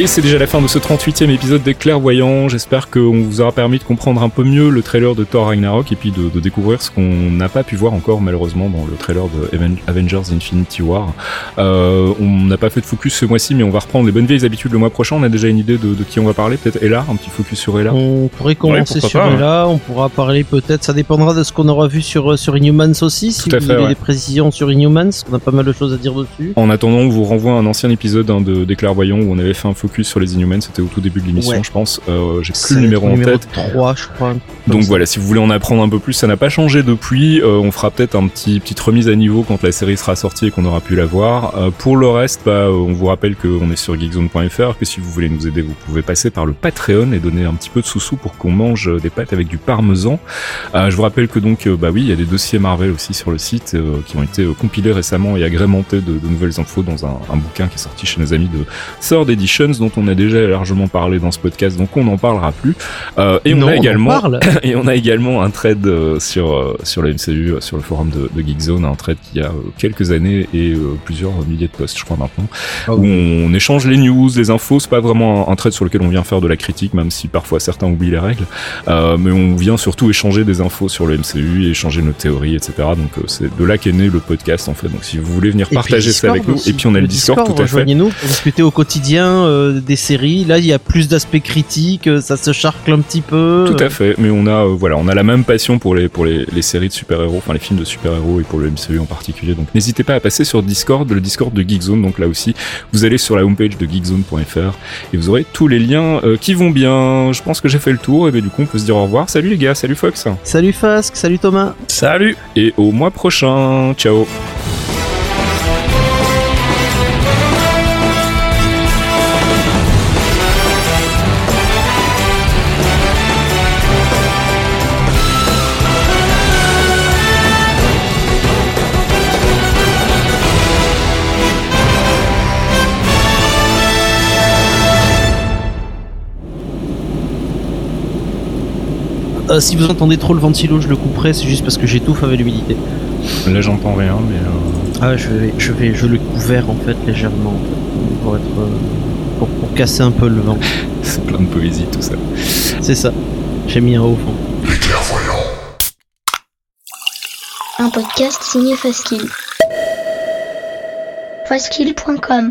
Et c'est déjà la fin de ce 38e épisode des Clairvoyants. J'espère qu'on vous aura permis de comprendre un peu mieux le trailer de Thor Ragnarok et puis de, de découvrir ce qu'on n'a pas pu voir encore malheureusement dans le trailer de Aven- Avengers Infinity War. Euh, on n'a pas fait de focus ce mois-ci, mais on va reprendre les bonnes vieilles habitudes le mois prochain. On a déjà une idée de, de qui on va parler. Peut-être Ella, un petit focus sur Ella. On pourrait commencer sur pas, ouais. là, on pourra parler peut-être, ça dépendra de ce qu'on aura vu sur, euh, sur Inhumans aussi, si Tout à vous fait, avez ouais. des précisions sur Inhumans, on a pas mal de choses à dire dessus. En attendant, on vous renvoie à un ancien épisode hein, de, des Clairvoyants où on avait fait un focus sur les Inhumans. C'était au tout début de l'émission, Ouais. je pense. Euh, J'ai plus le numéro en tête. 3, je crois. Donc voilà, si vous voulez en apprendre un peu plus, ça n'a pas changé depuis. Euh, on fera peut-être un petit petite remise à niveau quand la série sera sortie et qu'on aura pu la voir. Euh, pour le reste, bah, on vous rappelle qu'on est sur geekzone.fr, que si vous voulez nous aider, vous pouvez passer par le Patreon et donner un petit peu de sous-sous pour qu'on mange des pâtes avec du parmesan. Je vous rappelle que donc, bah oui, il y a des dossiers Marvel aussi sur le site qui ont été compilés récemment et agrémentés de, de nouvelles infos dans un, un bouquin qui est sorti chez nos amis de Sword Dont on a déjà largement parlé dans ce podcast, donc on n'en parlera plus. Euh, et Non, on a en également parle. [laughs] et on a également un thread euh, sur euh, sur la MCU, sur le forum de, de Geekzone, un thread qui a quelques années et plusieurs milliers de posts, je crois maintenant, Ah où on, échange les news, les infos. C'est pas vraiment un, un thread sur lequel on vient faire de la critique, même si parfois certains oublient les règles. Euh, mais on vient surtout échanger des infos sur le MCU, échanger nos théories, etc. Donc c'est de là qu'est né le podcast en fait. Donc si vous voulez venir partager ça avec nous, aussi. et puis on a le Discord, tout à fait. Rejoignez-nous pour discuter au quotidien euh, des séries. Là, il y a plus d'aspects critiques, euh, ça se charcle un petit peu. Tout à fait, mais on a euh, voilà, on a la même passion pour les pour les, les séries de super-héros, enfin les films de super-héros et pour le MCU en particulier. Donc n'hésitez pas à passer sur Discord, le Discord de Geekzone. Donc là aussi, vous allez sur la homepage de geekzone.fr et vous aurez tous les liens euh, qui vont bien. Je pense que j'ai fait le tour et ben, du coup on peut se dire au revoir. Salut les gars, salut Fox Salut Fasque, salut Thomas. Salut et au mois prochain. Ciao. Euh, si vous entendez trop le ventilo, je le couperai, c'est juste parce que j'étouffe avec l'humidité. Là j'entends rien, mais euh, Ah, je vais, je vais, je le couvert en fait légèrement en fait, pour être, euh, pour, pour casser un peu le vent. [laughs] c'est plein de poésie tout ça. C'est ça. J'ai mis un haut fond. Un podcast signé Faskill. Faskill.com